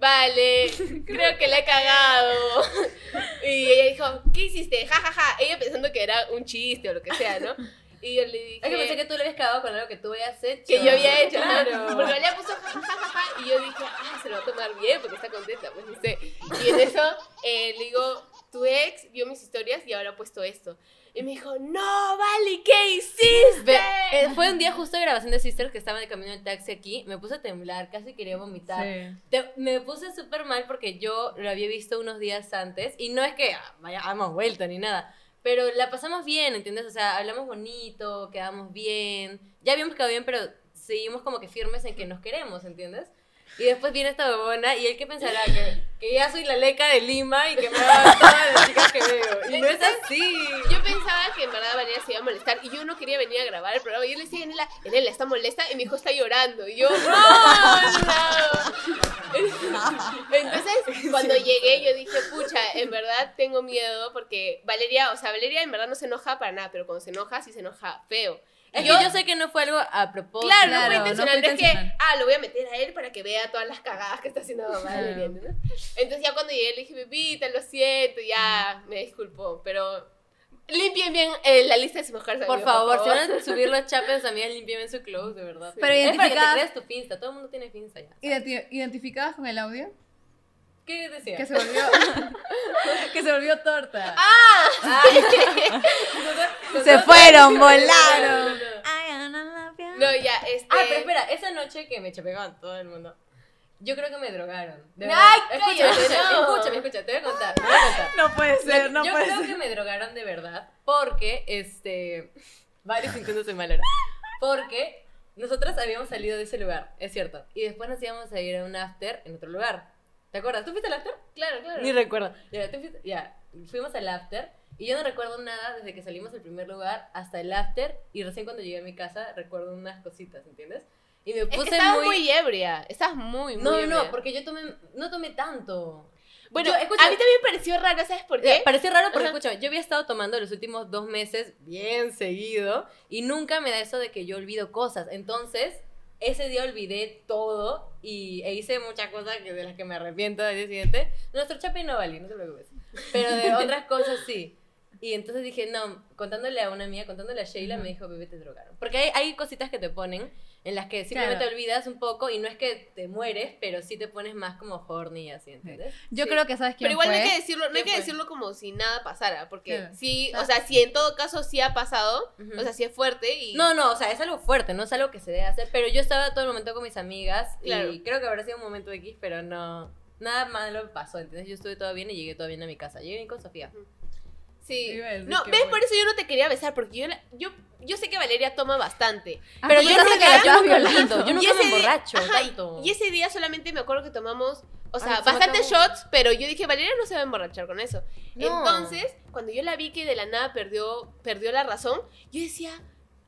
vale, <laughs> creo que la he cagado. <laughs> Y ella dijo, ¿qué hiciste? Ja, ja, ja. Ella pensando que era un chiste o lo que sea, ¿no? Y yo le dije. Es que pensé que tú le habías cagado con algo que tú habías hecho. que yo había hecho, ¿no? Claro. Porque Valeria puso ja, ja, ja, ja, y yo dije, ah, se lo va a tomar bien porque está contenta, pues no sé. Y en eso eh, le digo, tu ex vio mis historias y ahora ha puesto esto. Y me dijo, no, Vali, ¿qué hiciste? Ve, eh, fue un día justo de grabación de Sisters que estaba de camino del taxi aquí. Me puse a temblar, casi quería vomitar. Sí. Te- me puse súper mal porque yo lo había visto unos días antes. Y no es que ah, vaya, hemos vuelto ni nada. Pero la pasamos bien, ¿entiendes? O sea, hablamos bonito, quedamos bien. Ya habíamos quedado bien, pero seguimos como que firmes en que nos queremos, ¿entiendes? Y después viene esta bobona y él que pensará que, que ya soy la leca de Lima y que me va a dar todas las chicas que veo. Y no es así. Yo pensaba que en verdad Valeria se iba a molestar y yo no quería venir a grabar el programa. Y yo le decía, Enela, Enela está molesta y mi hijo está llorando. Y yo, no, no. <laughs> Entonces, cuando llegué, yo dije, pucha, en verdad tengo miedo porque Valeria, o sea, Valeria en verdad no se enoja para nada, pero cuando se enoja, sí se enoja feo. Es Yo- que yo sé que no fue algo a propósito. Claro, no Claro, fue no intencional, fue no, es que, intencional. ah, lo voy a meter a él para que vea todas las cagadas que está haciendo Valeria, Claro. ¿entiendes? Entonces ya cuando llegué le dije, Pepita, lo siento, ya me disculpó, pero limpien bien eh, la lista de sus mejores Por amigos, favor, si van a subir los <laughs> chapes, amigas, limpien su clothes, de verdad. Pero es para que te identificadas- creas tu finsta. Todo el mundo tiene finsta ya. Identi- ¿Identificadas con el audio? ¿Qué decía? Que se volvió. <laughs> que se volvió torta. Ah, se fueron, volaron. No, ya, este... Ah, pero espera, esa noche que me chapé con todo el mundo, yo creo que me drogaron. De verdad. Ay, escúchame, no. escúchame, escúchame, te voy a contar, te voy a contar. No puede ser, no yo puede creo ser. que me drogaron de verdad porque, este, varios sintiéndose mal ahora. Porque nosotras habíamos salido de ese lugar, es cierto, y después nos íbamos a ir a un after en otro lugar. ¿Te acuerdas? ¿Tú fuiste al after? Claro, claro. Ni recuerdo. Ya, tú fuiste- ya, fuimos al after y yo no recuerdo nada desde que salimos del primer lugar hasta el after y recién cuando llegué a mi casa recuerdo unas cositas, ¿entiendes? Y me Es que puse estabas muy... muy... ebria, estás muy, muy No, no, ebria. no, porque yo tomé, no tomé tanto. Bueno, Yo, escucha- a mí también pareció raro, ¿sabes por qué? Eh, Pareció raro porque, Ajá. escúchame, yo había estado tomando los últimos dos meses bien seguido y nunca me da eso de que yo olvido cosas. Entonces, ese día olvidé todo y e hice muchas cosas que, de las que me arrepiento al día siguiente. Nuestro chape no valía, no te preocupes. Pero de <laughs> otras cosas sí. Y entonces dije, no, contándole a una amiga, contándole a Sheila, me dijo, bebé, te drogaron. Porque hay, hay cositas que te ponen en las que simplemente Claro. te olvidas un poco y no es que te mueres, pero sí te pones más como horny y así, ¿entiendes? Yo Sí. creo que sabes quién Pero igual no hay que decirlo, no hay ¿Quién que fue? decirlo como si nada pasara, porque sí, o sea, si en todo caso sí ha pasado, o sea, sí es fuerte y... No, no, o sea, es algo fuerte, no es algo que se debe hacer. Pero yo estaba todo el momento con mis amigas Claro. y creo que habrá sido un momento X, pero no. Nada malo pasó, ¿entendés? Yo estuve todo bien y llegué todo bien a mi casa. Llegué bien con Sofía. No, que ¿ves? bueno. Por eso yo no te quería besar, porque yo, la- yo, yo sé que Valeria toma bastante. Ah, pero yo nunca, nunca olvido, yo nunca me día- emborracho ajá, tanto. Y ese día solamente me acuerdo que tomamos, o sea, Ay, bastantes shots, pero yo dije, Valeria no se va a emborrachar con eso. No. Entonces, cuando yo la vi que de la nada perdió, perdió la razón, yo decía,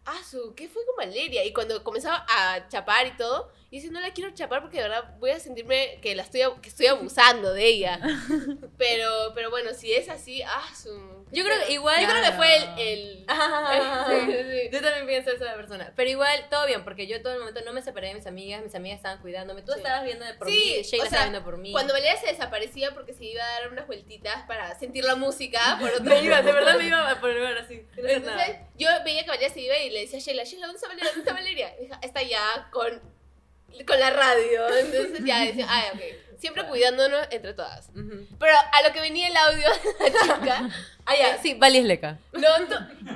Asu, ¿qué fue con Valeria? Y cuando comenzaba a chapar y todo, yo decía, no la quiero chapar porque de verdad voy a sentirme que la estoy, que estoy abusando de ella. <laughs> pero, pero bueno, si es así, Asu. Yo creo que igual- Yo creo que fue el... el <laughs> Ah, Sí, sí. Yo también pienso esa persona. Pero igual, todo bien, porque yo todo el momento no me separé de mis amigas, mis amigas estaban cuidándome. Tú Sí. estabas viendo de por mí, Sheila o sea, estaba viendo por mí. Cuando Valeria se desaparecía porque se iba a dar unas vueltitas para sentir la música <laughs> por otro me iba, de verdad me iba a poner así. Entonces, yo veía que Valeria se iba y le decía a Sheila, Sheila, ¿dónde está Valeria? ¿Dónde está Valeria? Y está allá con, con la radio. Entonces ya decía, ah, ok. Siempre cuidándonos entre todas. Ujú. Pero a lo que venía el audio de la chica, <laughs> Ah, ya, sí, Vali es leca. no,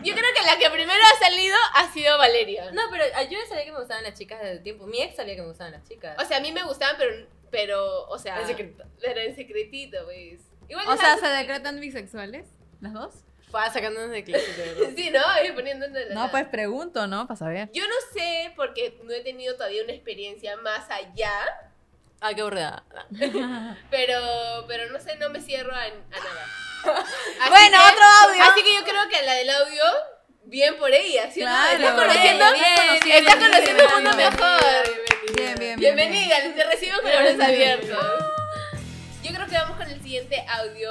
yo creo que la que primero ha salido ha sido Valeria. No, pero yo ya sabía que me gustaban las chicas desde tiempo. Mi ex sabía que me gustaban las chicas. O sea, a mí me gustaban, pero, pero o sea... En secreto. Pero en secretito, pues. Igual O sea, ¿se decretan bisexuales? ¿Las dos? Fue sacándonos de clase. <laughs> Sí, ¿no? <laughs> De la No, nada. pues pregunto, ¿no? Para saber. Yo no sé, porque no he tenido todavía una experiencia más allá, Ah, qué aburrida. <laughs> pero, pero no sé, no me cierro a, a nada. Así Bueno, que- otro audio. Así que yo creo que la del audio, bien por ella, ¿sí? Claro. Estás conociendo, Bien, estás bien, conociendo un mundo mejor. Bien, bien, bien. Bienvenida, te recibo con los brazos abiertos. Yo creo que vamos con el siguiente audio.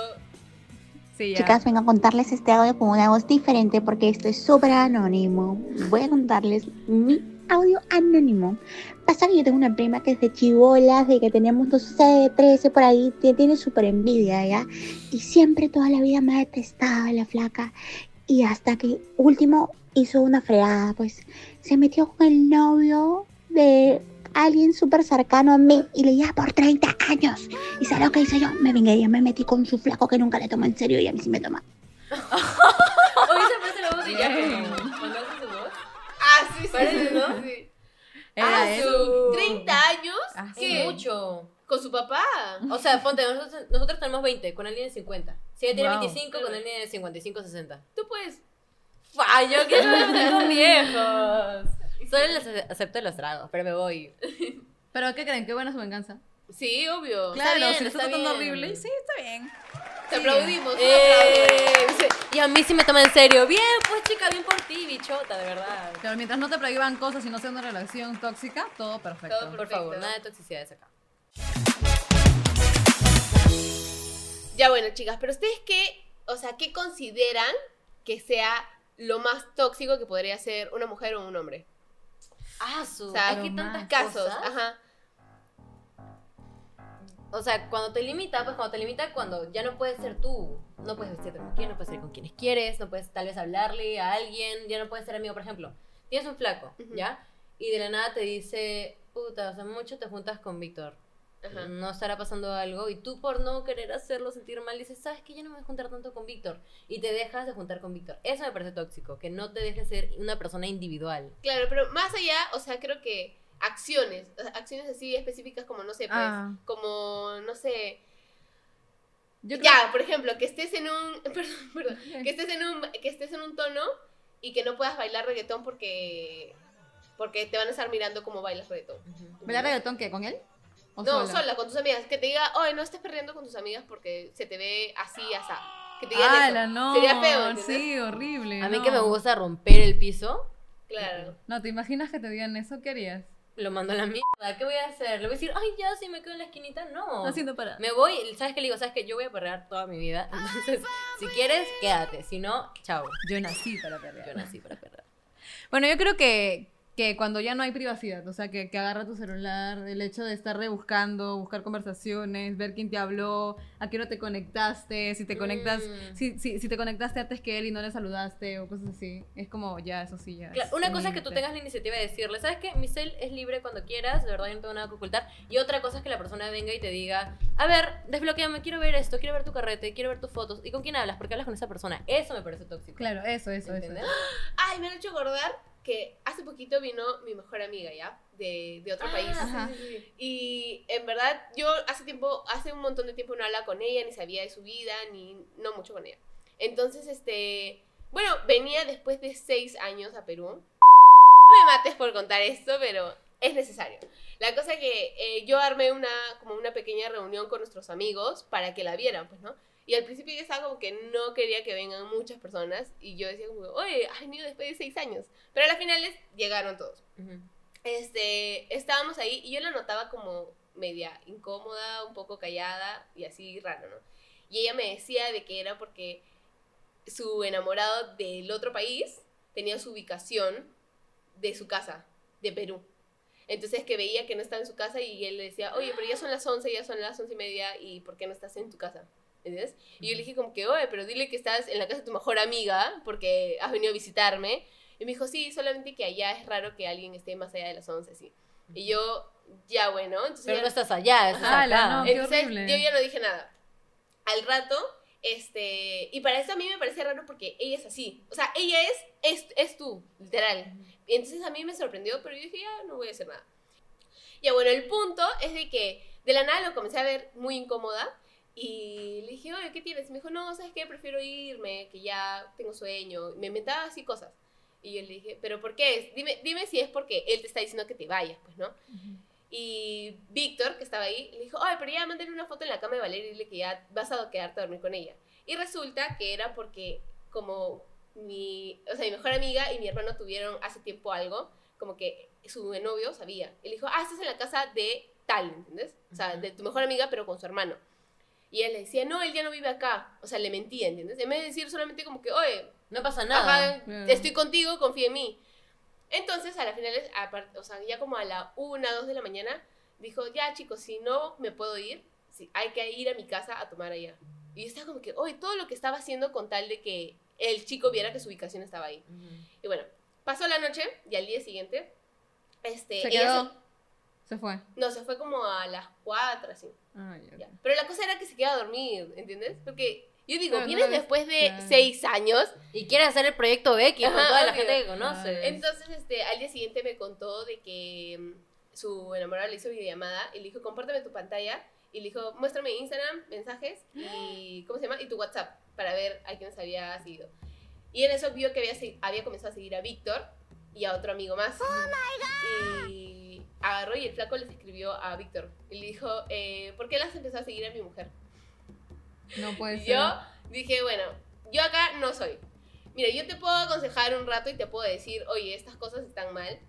Sí, ya. Chicas, vengo a contarles este audio con una voz diferente porque esto es súper anónimo. Voy a contarles mi audio anónimo. Pasa que yo tengo una prima que es de chivolas, de que tenemos, no sé, 13 por ahí, tiene súper envidia, ¿ya? Y siempre toda la vida me ha detestado la flaca. Y hasta que último hizo una fregada, pues se metió con el novio de alguien súper cercano a mí y le lleva por 30 años. ¿Y sabes lo que hice yo? Me vengué y me metí con su flaco que nunca le tomó en serio y a mí sí me toma. <laughs> Hoy se parece la voz de hace su voz. Ah, sí, sí. Parece, sí, ¿no? sí. Era Ah, su 30 años. Ah, ¿Qué? mucho. Con su papá. O sea, ponte, nosotros, nosotros tenemos 20, con alguien de 50. Si ella tiene Wow. 25, con alguien de 55, 60. Tú puedes. ¡Ay, yo quiero meter con viejos! Solo les acepto los tragos, pero me voy. Pero ¿qué creen? Qué buena su venganza. Sí, obvio. Claro, bien, si lo está está tratando bien. horrible. Sí, está bien. Te aplaudimos. Eh, y a mí sí me toma en serio. Bien, pues ti, bichota, de verdad. Pero mientras no te prohíban cosas y no sea una relación tóxica, todo perfecto. Todo Por favor, nada de toxicidades acá. Ya bueno, chicas, pero ustedes qué, o sea, ¿qué consideran que sea lo más tóxico que podría ser una mujer o un hombre? Ah, su. O sea, hay tantas. Casos, cosas. ajá. O sea, cuando te limita, pues cuando te limita, cuando ya no puedes ser tú. No puedes vestirte como quieres, no puedes salir con quienes quieres, no puedes tal vez hablarle a alguien, ya no puedes ser amigo, por ejemplo. Tienes un flaco. ¿ya? Y de la nada te dice, puta, hace mucho te juntas con Víctor. Ajá. No estará pasando algo. Y tú por no querer hacerlo sentir mal, dices, ¿sabes que Yo no me voy a juntar tanto con Víctor. Y te dejas de juntar con Víctor. Eso me parece tóxico, que no te dejes ser una persona individual. Claro, pero más allá, o sea, creo que acciones, acciones así específicas como, no sé, pues, Ah. como, no sé, Yo creo ya, por ejemplo, que estés en un, <laughs> perdón, perdón, <laughs> que estés en un, que estés en un tono y que no puedas bailar reggaetón porque, porque te van a estar mirando cómo bailas reggaetón. ¿Bailar reggaetón qué? ¿Con él? ¿O No, sola? sola? con tus amigas. Que te diga, oye, no estés perdiendo con tus amigas porque se te ve así, asá. Que te digan ¡Hala, eso. no! Sería feo. Sí, horrible. A mí no. que me gusta romper el piso, Claro. No, ¿te imaginas que te digan eso? ¿Qué harías? Lo mando a la mierda. ¿Qué voy a hacer? ¿Le voy a decir, ay, ya, si me quedo en la esquinita? No. Haciendo para. Me voy, ¿sabes qué le digo? ¿Sabes qué? Yo voy a perrear toda mi vida. Entonces, si quieres, quédate. Si no, chao. Yo nací para perrear. Yo nací para perrear. Bueno, yo creo que, que cuando ya no hay privacidad, o sea, que, que agarra tu celular, el hecho de estar rebuscando, buscar conversaciones, ver quién te habló, a qué hora te conectaste, si te conectas, Mm. si, si, si te conectaste antes que él y no le saludaste o cosas así. Es como, ya, eso sí, ya. Claro, es una un cosa es que tú tengas la iniciativa de decirle, ¿sabes qué? Mi cel es libre cuando quieras, de verdad yo no tengo nada que ocultar. Y otra cosa es que la persona venga y te diga, a ver, desbloqueame, quiero ver esto, quiero ver tu carrete, quiero ver tus fotos. ¿Y con quién hablas? Porque hablas con esa persona. Eso me parece tóxico. Claro, eso, eso, eso. <gasps> Ay, me han hecho acordar que hace poquito vino mi mejor amiga, ¿ya? De, de otro país. Ajá. Y en verdad, yo hace tiempo, hace un montón de tiempo no hablaba con ella, ni sabía de su vida, ni no mucho con ella. Entonces, este, bueno, venía después de seis años a Perú. No me mates por contar esto, pero es necesario. La cosa que eh, yo armé una, como una pequeña reunión con nuestros amigos para que la vieran, pues, ¿no? Y al principio yo estaba como que no quería que vengan muchas personas y yo decía como, oye, has venido después de seis años. Pero a las finales llegaron todos Ujú. este, estábamos ahí y yo la notaba como media incómoda, un poco callada y así raro, ¿no? Y ella me decía de que era porque su enamorado del otro país tenía su ubicación de su casa, de Perú. Entonces que veía que no estaba en su casa y él le decía, oye, pero ya son las 11, ya son las once y media y ¿por qué no estás en tu casa? ¿Entiendes? Y yo le dije como que, oye, pero dile que estás en la casa de tu mejor amiga porque has venido a visitarme. Y me dijo, sí, solamente que allá es raro que alguien esté más allá de las 11, sí. Y yo, ya bueno, entonces... Pero ya- no estás allá, estás Ala, acá. no, qué entonces horrible. yo ya no dije nada. Al rato, este, y para eso a mí me parece raro porque ella es así. O sea, ella es, es, es tú, literal. Y entonces a mí me sorprendió, pero yo dije, ya no voy a hacer nada. Ya bueno, el punto es de que de la nada lo comencé a ver muy incómoda. Y le dije, oye, ¿qué tienes? Me dijo, no, ¿sabes qué? Prefiero irme, que ya tengo sueño. Me inventaba así cosas. Y yo le dije, ¿pero por qué? Dime, dime si es porque él te está diciendo que te vayas, pues, ¿no? Y Víctor, que estaba ahí, le dijo, ay, pero ya mandé una foto en la cama de Valeria y dile que ya vas a quedarte a dormir con ella. Y resulta que era porque como mi, o sea, mi mejor amiga y mi hermano tuvieron hace tiempo algo, como que su novio sabía. Le dijo, ah, estás en la casa de tal, ¿entiendes? O sea, de tu mejor amiga, pero con su hermano. Y él le decía, no, él ya no vive acá. O sea, le mentía, ¿entiendes? En vez de decir solamente como que, oye, No pasa nada. Claro. estoy contigo, confía en mí. Entonces, a la final, o sea, ya como a la una, dos de la mañana, dijo, ya chicos, si no me puedo ir, sí, hay que ir a mi casa a tomar allá. Y yo estaba como que, oye, todo lo que estaba haciendo con tal de que el chico viera que su ubicación estaba ahí. Y bueno, pasó la noche y al día siguiente, este, Se ella quedó. Se fue. No, se fue como a las 4, así. Ya. Pero la cosa era que se quedaba a dormir, ¿entiendes? Porque yo digo, no vienes después de claro. 6 años Y quiere hacer el proyecto Becky con toda la gente que conoce. Entonces, este, al día siguiente me contó de que mm, su enamorado le hizo videollamada y le dijo, compárteme tu pantalla. Y le dijo, muéstrame Instagram, mensajes y, <gasps> ¿cómo se llama? Y tu WhatsApp para ver a quiénes había seguido. Y en eso vio que había, se- había comenzado a seguir a Víctor y a otro amigo más. Y agarró y el flaco les escribió a Víctor. Y le dijo, eh, ¿por qué las empezó a seguir a mi mujer? No puede ser. yo dije, bueno, yo acá no soy. Mira, yo te puedo aconsejar un rato y te puedo decir, oye, estas cosas están mal,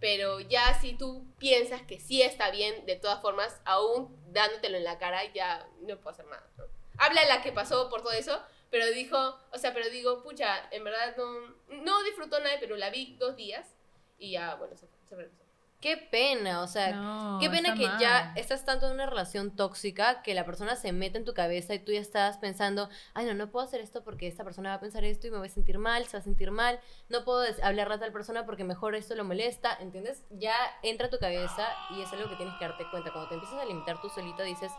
pero ya si tú piensas que sí está bien, de todas formas, aún dándotelo en la cara, ya no puedo hacer nada. ¿no? Habla la que pasó por todo eso, pero dijo, o sea, pero digo, pucha, en verdad no, no disfrutó nada, pero la vi dos días y ya, bueno, se, se regresó. Qué pena, o sea, No, qué pena que ya estás tanto en una relación tóxica que la persona se mete en tu cabeza y tú ya estás pensando, ay, no, no puedo hacer esto porque esta persona va a pensar esto y me voy a sentir mal, se va a sentir mal, no puedo hablarle a tal persona porque mejor esto lo molesta, ¿entiendes? Ya entra a tu cabeza y es algo que tienes que darte cuenta. Cuando te empiezas a limitar tú solito, dices,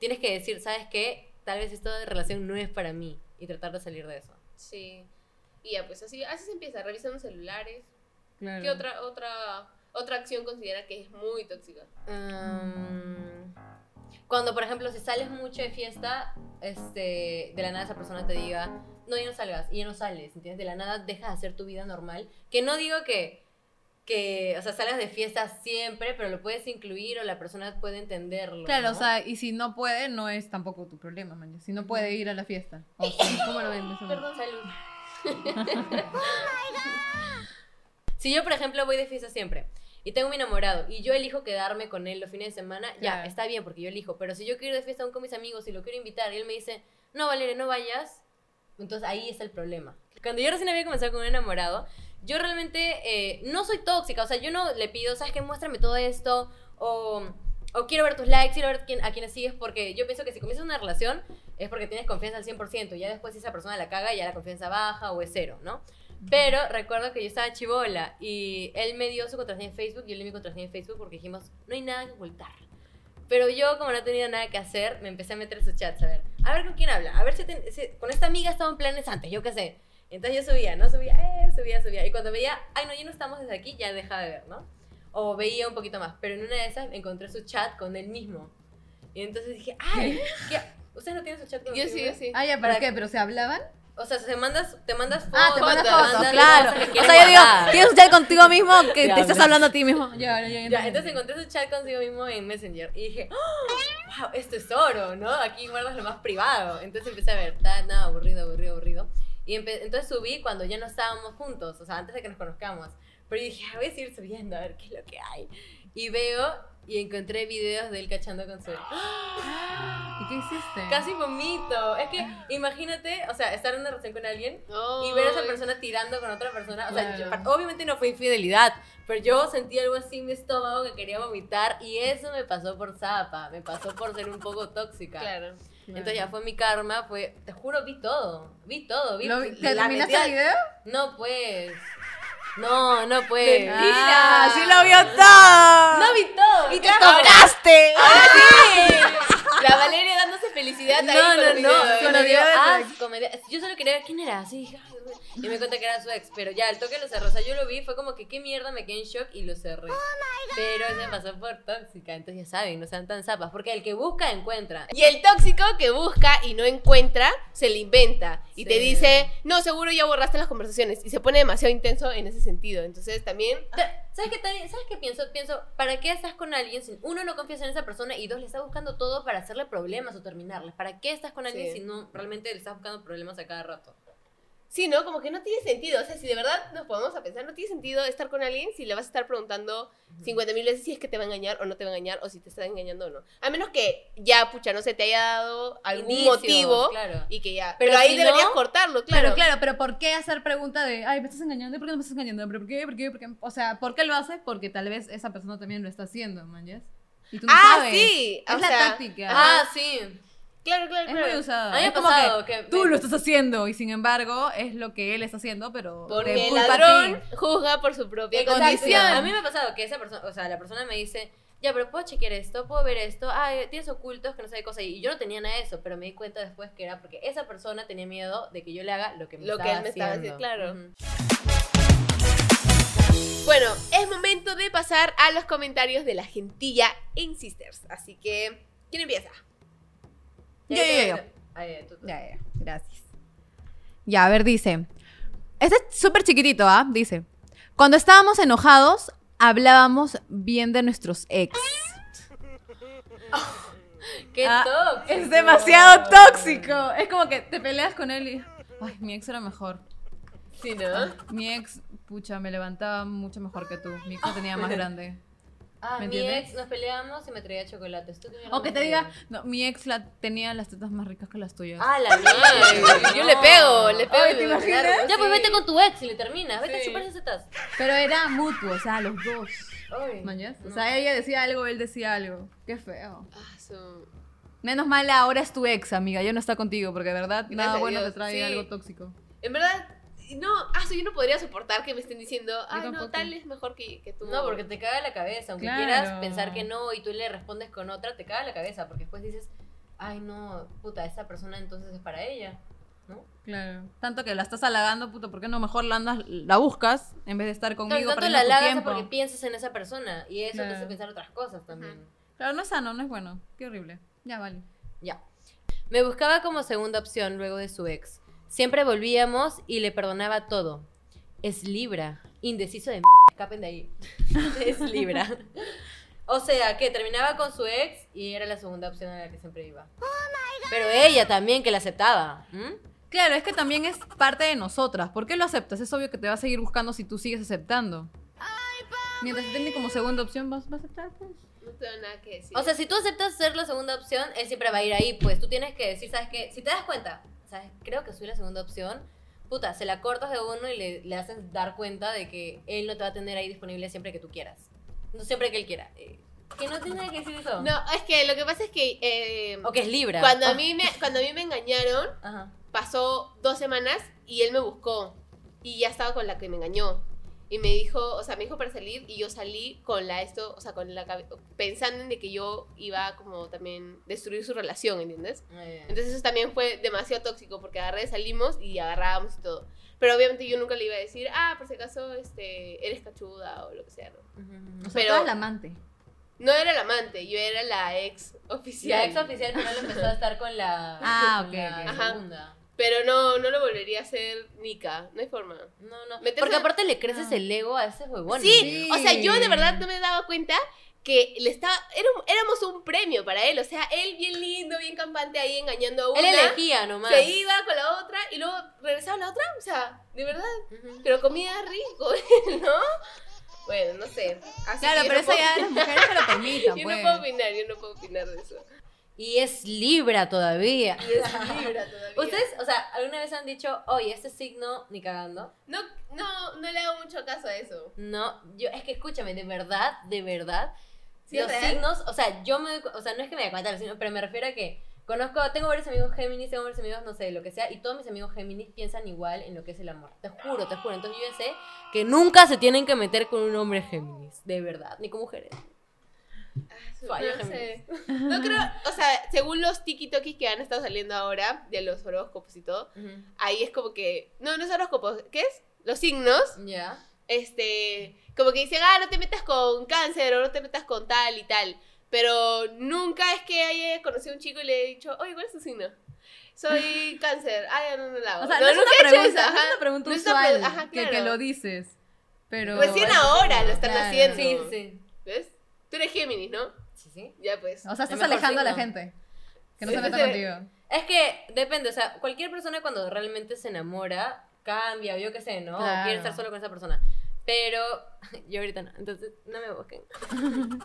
tienes que decir, ¿sabes qué? Tal vez esta relación no es para mí y tratar de salir de eso. Sí. Y ya, pues así, así se empieza, revisando celulares. Claro. ¿Qué otra, otra, otra acción considera que es muy tóxica? Mm, cuando, por ejemplo, si sales mucho de fiesta, este, de la nada esa persona te diga, no, ya no salgas, y ya no sales, ¿entiendes? De la nada dejas de hacer tu vida normal. Que no digo que, que, o sea, salgas de fiesta siempre, pero lo puedes incluir o la persona puede entenderlo. Claro, ¿no? o sea, y si no puede, no es tampoco tu problema, man. Si no puede ir a la fiesta. <laughs> O sea, ¿Cómo lo ven? Perdón, Salud. <laughs> <laughs> si yo, por ejemplo, voy de fiesta siempre y tengo mi enamorado y yo elijo quedarme con él los fines de semana, ya, está bien porque yo elijo. Pero si yo quiero ir de fiesta aún con mis amigos y lo quiero invitar y él me dice, no, Valeria, no vayas, entonces ahí está el problema. Cuando yo recién había comenzado con un enamorado, yo realmente eh, no soy tóxica, o sea, yo no le pido, ¿sabes qué? Muéstrame todo esto, o, o quiero ver tus likes, quiero ver quién, a quienes sigues, porque yo pienso que si comienzas una relación es porque tienes confianza al 100%, ya después si esa persona la caga, ya la confianza baja o es cero, ¿no? Pero recuerdo que yo estaba chivola y él me dio su contraseña en Facebook y yo le di mi contraseña en Facebook porque dijimos, no hay nada que ocultar. Pero yo, como no tenía nada que hacer, me empecé a meter en sus chats, a ver, a ver con quién habla, a ver si, ten- si- con esta amiga estaba en planes antes, yo qué sé. Entonces yo subía, ¿no? Subía, eh, subía, subía. Y cuando veía, ay, no, ya no estamos desde aquí, ya dejaba de ver, ¿no? O veía un poquito más. Pero en una de esas encontré su chat con él mismo. Y entonces dije, ay, ¿qué? ¿Ustedes no tienen su chat con Yo sí, yo sí. Ah, ya, ¿pero Para- qué? ¿Pero se hablaban? O sea, te mandas, te mandas fotos. Ah, te mandas fotos, claro. O quieres sea, yo digo, tienes un chat contigo mismo que Ya, te estás hablando a ti mismo. Ya, ya, ya. Ya, entonces encontré su chat consigo mismo en Messenger y dije, wow, esto es oro, ¿no? Aquí guardas lo más privado. Entonces empecé a ver, nada, aburrido, aburrido, aburrido. Y entonces subí cuando ya no estábamos juntos, o sea, antes de que nos conozcamos. Pero dije, "Ah, voy a seguir subiendo a ver qué es lo que hay. Y veo y encontré videos de él cachando con su... <gasps> ¿Y qué hiciste? Casi vomito. Es que imagínate, o sea, estar en una relación con alguien Oh. y ver a esa persona tirando con otra persona. O sea, Claro. yo- obviamente no fue infidelidad, pero yo sentí algo así en mi estómago que quería vomitar y eso me pasó por zapa, me pasó por ser un poco tóxica. Claro. Entonces ya fue mi karma, fue, te juro, vi todo, vi todo, vi ¿Lo vi- ¿Te terminaste el video? No, pues. No, no, pues. Ah, sí lo vio todo. No vi todo. Y te Ahora- tocaste. La Valeria felicidad ahí No, no, no, me dio- Yo solo quería ver quién era, así dije, y me cuenta que era su ex, pero ya, el toque lo cerró, o sea, yo lo vi, fue como que qué mierda, me quedé en shock y lo cerré. Pero eso me pasó por tóxica, entonces ya saben, no sean tan zapas, porque el que busca, encuentra. Y el tóxico que busca y no encuentra, se le inventa. Y te Sí. dice, no, seguro ya borraste las conversaciones. Y se pone demasiado intenso en ese sentido. Entonces también, ¿Sabes qué, también- ¿Sabes qué pienso? Pienso, ¿para qué estás con alguien si uno no confías en esa persona y dos le estás buscando todo para hacerle problemas o terminarles? ¿Para qué estás con alguien Sí. si no realmente le estás buscando problemas a cada rato? Sí, ¿no? Como que no tiene sentido. O sea, si de verdad nos podemos a pensar, no tiene sentido estar con alguien si le vas a estar preguntando 50 mil veces si es que te va a engañar o no te va a engañar o si te está engañando o no. A menos que ya, pucha, no se te haya dado algún Indicios, motivo claro. y que ya. Pero Pero, ahí si deberías no- cortarlo, claro. Pero claro, pero ¿por qué hacer pregunta de, ay, me estás engañando? ¿Por qué no me estás engañando? ¿Pero por qué? ¿Por qué? ¿Por qué? O sea, ¿por qué lo hace? Porque tal vez esa persona también lo está haciendo, man, ¿yes? Y tú no ah, sabes. sí. Es o la sea, táctica. Ah, sí. Claro, claro, Es claro. muy usada. A mí me es como pasado que, que tú me- lo estás haciendo y sin embargo es lo que él está haciendo, pero Porque el ladrón juzga por su propia Exacto. condición. A mí me ha pasado que esa persona, o sea, la persona me dice, ya, pero puedo chequear esto, puedo ver esto, ah, tienes ocultos que no sé qué cosa. Y yo no tenía nada de eso, pero me di cuenta después que era porque esa persona tenía miedo de que yo le haga lo que me Lo que estaba él me estaba haciendo. claro. Bueno, es momento de pasar a los comentarios de la gentilla en Sisters. Así que, ¿quién empieza? Ya, tú, tú. Ya, ya, gracias. Ya, a ver, dice. Este es súper chiquitito, ¿ah? Dice. Cuando estábamos enojados, hablábamos bien de nuestros ex. <laughs> ¡Qué Ah, tóxico! Es demasiado tóxico. Es como que te peleas con él y. Ay, mi ex era mejor. Sí, ¿no? Mi ex, pucha, me levantaba mucho mejor que tú. Mi ex lo tenía más <laughs> grande. Ah, ¿Me mi entiendes? ex nos peleamos y me traía chocolates. ¿Tú qué O que te diga, no, mi ex la, tenía las tetas más ricas que las tuyas. Ah, la mierda. yo le pego, le pego. Ay, y ¿te me imaginas? largo, Ya, pues sí. vete con tu ex y le terminas. Vete a Sí. chupar esas tetas. Pero era mutuo, o sea, los dos. Ay, ¿Mañas? O sea, ella decía algo, él decía algo. Qué feo. Ah, su- Menos mal ahora es tu ex, amiga. Ya no está contigo, porque de verdad Gracias nada a bueno Dios, te trae sí. algo tóxico. En verdad, no, ah, yo no podría soportar que me estén diciendo, ay, no, tal es mejor que, que tú. No, porque te caga la cabeza. Aunque Claro. quieras pensar que no y tú le respondes con otra, te caga la cabeza. Porque después dices, ay, no, puta, esa persona entonces es para ella. ¿No? Claro. Tanto que la estás halagando, puto, ¿por qué no mejor la andas, la buscas en vez de estar Claro, conmigo tanto perdiendo la halagas porque piensas en esa persona. Y eso te hace Claro. pensar otras cosas también. Claro, no es sano, no es bueno. Qué horrible. Ya, vale. Ya. Me buscaba como segunda opción luego de su ex. Siempre volvíamos y le perdonaba todo. Es Libra. Indeciso de m. Escapen de ahí. <laughs> es Libra. O sea, que terminaba con su ex y era la segunda opción a la que siempre iba. Pero ella también que la aceptaba. Claro, es que también es parte de nosotras. ¿Por qué lo aceptas? Es obvio que te va a seguir buscando si tú sigues aceptando. Mientras te tiene como segunda opción, ¿vas, vas a aceptar? Pues? No tengo nada que decir. O sea, si tú aceptas ser la segunda opción, él siempre va a ir ahí. Pues tú tienes que decir, ¿sabes qué? Si te das cuenta, ¿sabes? Creo que soy la segunda opción. Puta, se la cortas de uno y le, le haces dar cuenta de que él no te va a tener ahí disponible siempre que tú quieras. No siempre que él quiera. Eh, que no tiene nada que decir eso. no, es que lo que pasa es que eh, O que es Libra. cuando, a Oh. mí <laughs> me, cuando a mí me engañaron, Ajá. pasó dos semanas y él me buscó. Y ya estaba con la que me engañó. Y me dijo, o sea, me dijo para salir y yo salí con la esto, o sea, con la pensando en de que yo iba como también destruir su relación, ¿entiendes? Eh, Entonces eso también fue demasiado tóxico porque agarré, salimos y agarrábamos y todo. Pero obviamente yo nunca le iba a decir, ah, por si acaso este, eres cachuda o lo que sea. ¿no? O sea, Pero- tú la amante. No era la amante, yo era la ex oficial. La ex oficial final empezó a estar con la, Ah, con la. Ajá. Pero no, no lo volvería a hacer Nika, no hay forma. No, no. Meterse- Porque aparte le creces No. el ego a ese huevón. sí, Sí. o sea, yo de verdad no me daba cuenta que le estaba, éramos un premio para él, o sea, él bien lindo, bien campante ahí engañando a una, Él elegía nomás. se iba con la otra y luego regresaba a la otra, o sea, de verdad, Ujú. pero comía rico, <laughs> ¿no? Bueno, no sé. Así Claro, que pero no eso puedo- ya las mujeres se lo permitan, <laughs> Yo pues. no puedo opinar, yo no puedo opinar de eso. Y es Libra todavía. Y es Libra todavía. <laughs> Ustedes, o sea, ¿alguna vez han dicho, oye, este signo ni cagando? No, no, no le hago mucho caso a eso. No, yo, es que escúchame, de verdad, de verdad, Sí, los real. signos, o sea, yo me, o sea, no es que me dé cuenta, sino, pero me refiero a que conozco, tengo varios amigos Géminis, tengo varios amigos, no sé, lo que sea, y todos mis amigos Géminis piensan igual en lo que es el amor. Te juro, te juro. Entonces yo ya sé que nunca se tienen que meter con un hombre Géminis, de verdad, ni con mujeres. Fallo no sé. No creo, o sea, según los tiki-tokis que han estado saliendo ahora, de los horóscopos y todo, ahí es como que, no, no es horóscopos, ¿qué es? Los signos, Ya. este, como que dicen, ah, no te metas con cáncer o no te metas con tal y tal. Pero nunca es que haya conocido a un chico y le he dicho, oye, ¿cuál es tu signo? Soy <laughs> cáncer. Ah, no, no hago. O sea, no, no, es una he hecho pregunta, eso, no es una pregunta No es una usual pre- ajá, que, que claro. lo dices. Pero... Recién ahora lo están Claro. haciendo. Sí, sí. ¿Ves? Tú eres Géminis, ¿no? Sí, sí. Ya pues. O sea, estás alejando a la gente. Que no Sí, se meta sí. contigo. Es que depende, o sea, cualquier persona cuando realmente se enamora, cambia, o yo qué sé, ¿no? O Claro. quiere estar solo con esa persona. Pero <laughs> yo ahorita no, entonces no me busquen. <laughs>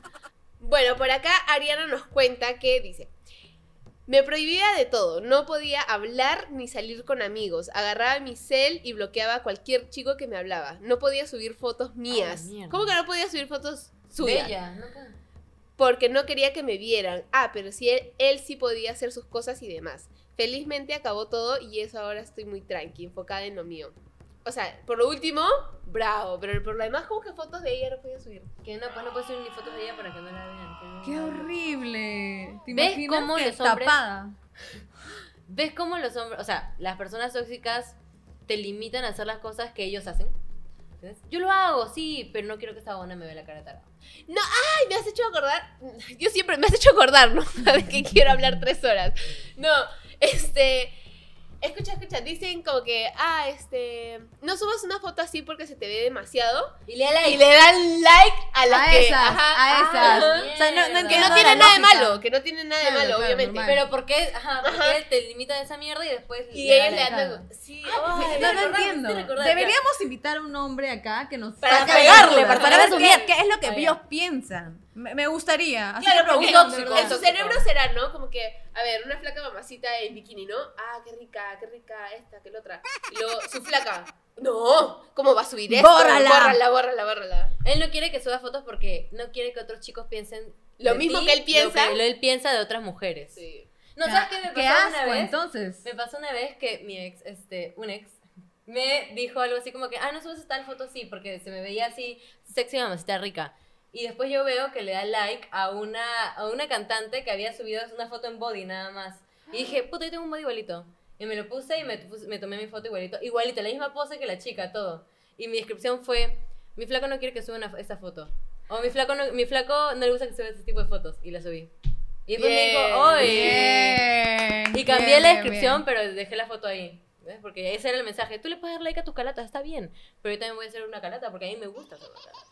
Bueno, por acá Ariana nos cuenta que dice, me prohibía de todo, no podía hablar ni salir con amigos, agarraba mi cel y bloqueaba a cualquier chico que me hablaba, no podía subir fotos mías. mierda. ¿Cómo que no podía subir fotos Bella, ¿no? Porque no quería que me vieran. Ah, pero sí, él, él sí podía hacer sus cosas y demás. Felizmente acabó todo y eso ahora estoy muy tranqui, enfocada en lo mío. o sea, por lo último, bravo, pero por lo demás, como que fotos de ella no podía subir. Que no, pues no puedo subir ni fotos de ella para que no la vean. Qué horrible. ¿Te ¿Ves imaginas cómo que los hombres- tapada? ¿Ves cómo los hombres, o sea, las personas tóxicas te limitan a hacer las cosas que ellos hacen? Yo lo hago, sí, pero no quiero que esta buena me vea la cara tarada. No, ay, me has hecho acordar. Yo siempre me has hecho acordar, ¿no? <laughs> Sabes que quiero hablar tres horas. No, este. Escucha, escucha, dicen como que, ah, este. No subas una foto así porque se te ve demasiado. Y le da like. Y le dan like a las A que. esas, ajá, a esas. ajá. O sea, no, no. Que no tiene la nada de malo, que no tiene nada de malo, claro, obviamente. normal. Pero ¿por qué, ajá, ¿por Ajá. qué te limitan a esa mierda y después Y le ellos dan le like? dan. Sí, Ay, ay, No, no entiendo. Deberíamos invitar a un hombre acá que nos Para pegarle, para para ver qué- qué, es lo que Ah, ellos piensan. Me, me gustaría. Así Claro, porque tóxico, en su cerebro será, ¿no? Como que, a ver, una flaca mamacita en bikini, ¿no? Ah, qué rica, qué rica esta, que la otra. Y luego, su flaca. No, ¿cómo va a subir esto? Bórrala. Bórrala, bórrala, bórrala. Él no quiere que suba fotos porque no quiere que otros chicos piensen Lo de mismo ti que él piensa. Lo que él piensa de otras mujeres. Sí. No, ¿sabes qué me pasó Qué una asco, vez? entonces. Me pasó una vez que mi ex, este, un ex, me dijo algo así como que, ah, no subes tal foto así, porque se me veía así sexy mamacita rica. Y después yo veo que le da like a una, a una cantante que había subido una foto en body nada más. Y dije, puta, yo tengo un body igualito. Y me lo puse y me, puse- me tomé mi foto igualito. Igualito, la misma pose que la chica, todo. Y mi descripción fue, mi flaco no quiere que suba una, esta foto. O mi flaco, no, mi flaco no le gusta que suba este tipo de fotos. Y la subí. Y después me Bien, dijo, oye. Y cambié bien, la descripción, bien. pero dejé la foto ahí. ¿Ves? Porque ese era el mensaje. Tú le puedes dar like a tus calatas, está bien. Pero yo también voy a hacer una calata porque a mí me gusta hacer una calata.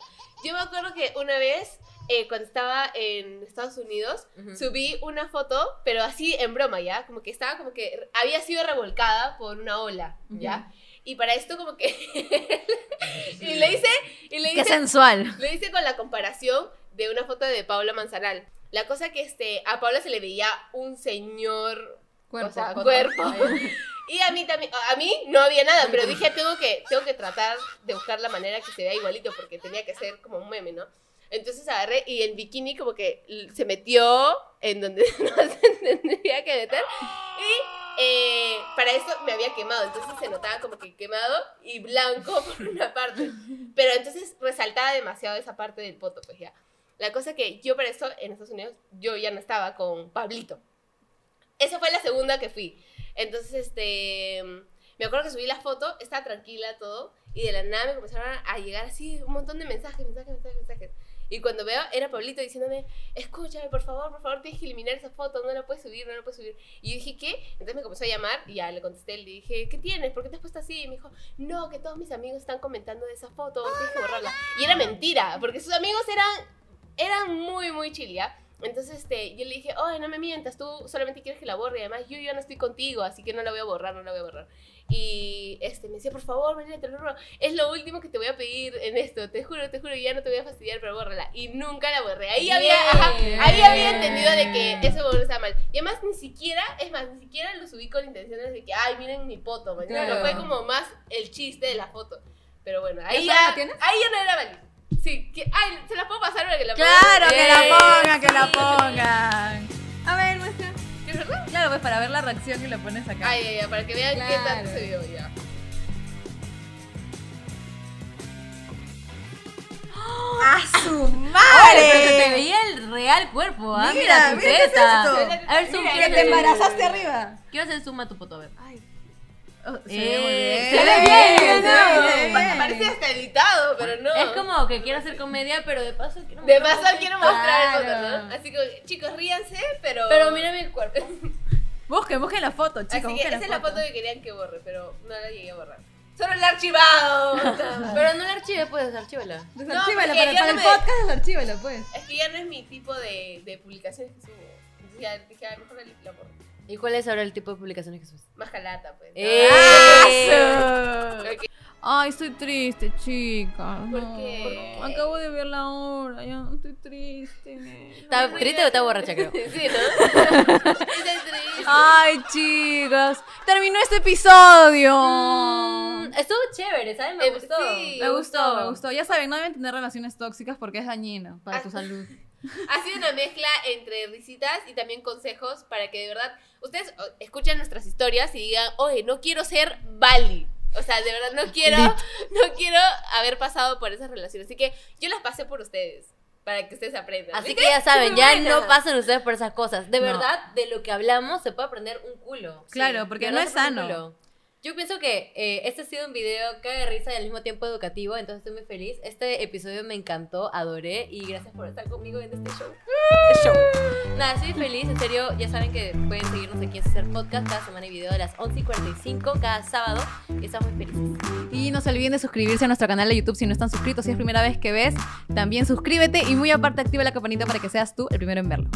Yo me acuerdo que una vez, eh, cuando estaba en Estados Unidos, subí una foto, pero así en broma, ¿ya? Como que estaba como que había sido revolcada por una ola, ¿ya? Y para esto como que... <laughs> y le hice... Y le Qué hice sensual. Lo hice con la comparación de una foto de Paula Manzaral. La cosa que este, a Paula se le veía un señor Cuerpo, o sea, cuerpo. <laughs> Y a mí también, a mí no había nada, pero dije, tengo que, tengo que tratar de buscar la manera que se vea igualito, porque tenía que ser como un meme, ¿no? Entonces agarré y el bikini como que se metió en donde <laughs> no se tendría que meter. Y eh, para eso me había quemado, entonces se notaba como que quemado y blanco <laughs> por una parte. Pero entonces resaltaba demasiado esa parte del poto, pues ya. La cosa que yo para eso en Estados Unidos, yo ya no estaba con Pablito. Esa fue la segunda que fui. Entonces, este, me acuerdo que subí la foto, estaba tranquila todo, y de la nada me comenzaron a llegar así un montón de mensajes, mensajes, mensajes, mensajes. Y cuando veo, era Pablito diciéndome, escúchame, por favor, por favor, tienes que eliminar esa foto, no la puedes subir, no la puedes subir. Y yo dije, ¿qué? Entonces me comenzó a llamar y ya le contesté, le dije, ¿qué tienes? ¿Por qué te has puesto así? Y me dijo, no, que todos mis amigos están comentando de esa foto, tienes que borrarla. Y era mentira, porque sus amigos eran, eran muy, muy chill, ¿ya? Entonces este, yo le dije, oye, no me mientas, tú solamente quieres que la borre. Y además, yo ya no estoy contigo, así que no la voy a borrar, no la voy a borrar. Y este, me decía, por favor, María, te lo juro, es lo último que te voy a pedir en esto. Te juro, te juro, ya no te voy a fastidiar, pero bórrala. Y nunca la borré. Ahí había, ajá, ahí había entendido de que eso borró estaba mal. Y además, ni siquiera, es más, ni siquiera lo subí con intenciones de que, ay, miren mi foto. Claro. Fue como más el chiste de la foto. Pero bueno, ahí ¿Esa la ya, ahí ya no era válido. Sí, que, ay, se las puedo pasar para que la Claro, que la pongan, que la pongan. A ver, muestra. ¿Es verdad? Claro, pues para ver la reacción y la pones acá. Ay, ay, ay, para que vean qué tanto se vio ya. ¡A su madre! pero se te veía el real cuerpo, ¿ah? Mira, Mira, tu mira qué es teta. esto. A ver, zoom, quiero que te embarazaste arriba. Quiero hacer zoom a tu foto, a ver. Oh, se Eh, ve muy bien. se ve bien, se ve ¿no? bien. Pa- Parece hasta editado, pero no. Es como que quiero hacer comedia, pero de paso quiero De paso quiero mostrar Claro. foto, ¿no? Así que, chicos, ríanse, pero... Pero mira mi cuerpo. <laughs> Busquen, busquen la foto, chicos. Así que busquen esa la es la foto. que querían que borre, pero no la llegué a borrar. ¡Solo el archivado! <laughs> Pero no la archive, pues, archívala. Desarchívala, porque para, para no el me- podcast desarchívala, pues. es que ya no es mi tipo de, de publicaciones que subo. Entonces ya dije, ah, mejor la, la borro. ¿Y cuál es ahora el tipo de publicaciones que subes? Más jalata, pues. ¡Eh! Ay, estoy triste, chica. ¿Por No. qué? Acabo de ver la hora, ya estoy triste. ¿Está triste o está borracha, creo? <laughs> Sí, ¿no? Estoy triste. Ay, chicas, terminó este episodio. Mm, estuvo chévere, ¿sabes? Me Eh, gustó. sí. Me gustó, me gustó. Ya saben, no deben tener relaciones tóxicas porque es dañino para tu Ah. salud. <laughs> Ha sido una mezcla entre risitas y también consejos para que de verdad ustedes o, escuchen nuestras historias y digan, oye, no quiero ser Bali. O sea, de verdad no quiero, <laughs> no quiero haber pasado por esas relaciones. Así que yo las pasé por ustedes. Para que ustedes aprendan. Así ¿Viste? que ya saben, ya Buena. no pasen ustedes por esas cosas. De No. verdad, de lo que hablamos se puede aprender un culo. Claro, porque no es sano. Yo pienso que eh, este ha sido un video que de risa y al mismo tiempo educativo, entonces estoy muy feliz. Este episodio me encantó, adoré y gracias por estar conmigo en este show. show. Nada, estoy feliz, en serio, ya saben que pueden seguirnos aquí en Hacer Podcast, cada semana hay video a las 11 y 45, cada sábado, y estamos muy felices. Y no se olviden de suscribirse a nuestro canal de YouTube si no están suscritos. Si es primera vez que ves, también suscríbete y muy aparte activa la campanita para que seas tú el primero en verlo.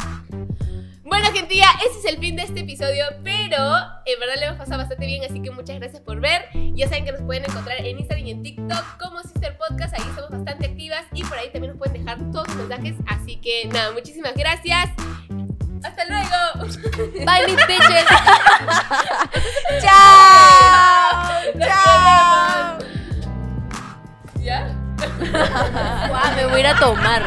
Bueno, gentilla, ese es el fin de este episodio, pero en verdad le hemos pasado bastante bien, así que muchas gracias por ver. Ya saben que nos pueden encontrar en Instagram y en TikTok como Sister Podcast, ahí estamos bastante activas y por ahí también nos pueden dejar todos sus mensajes. Así que nada, muchísimas gracias. Hasta luego. Bye, mis <laughs> bitches. ¡Chao! ¡Chao! ¿Ya? Guau, me voy a ir a tomar.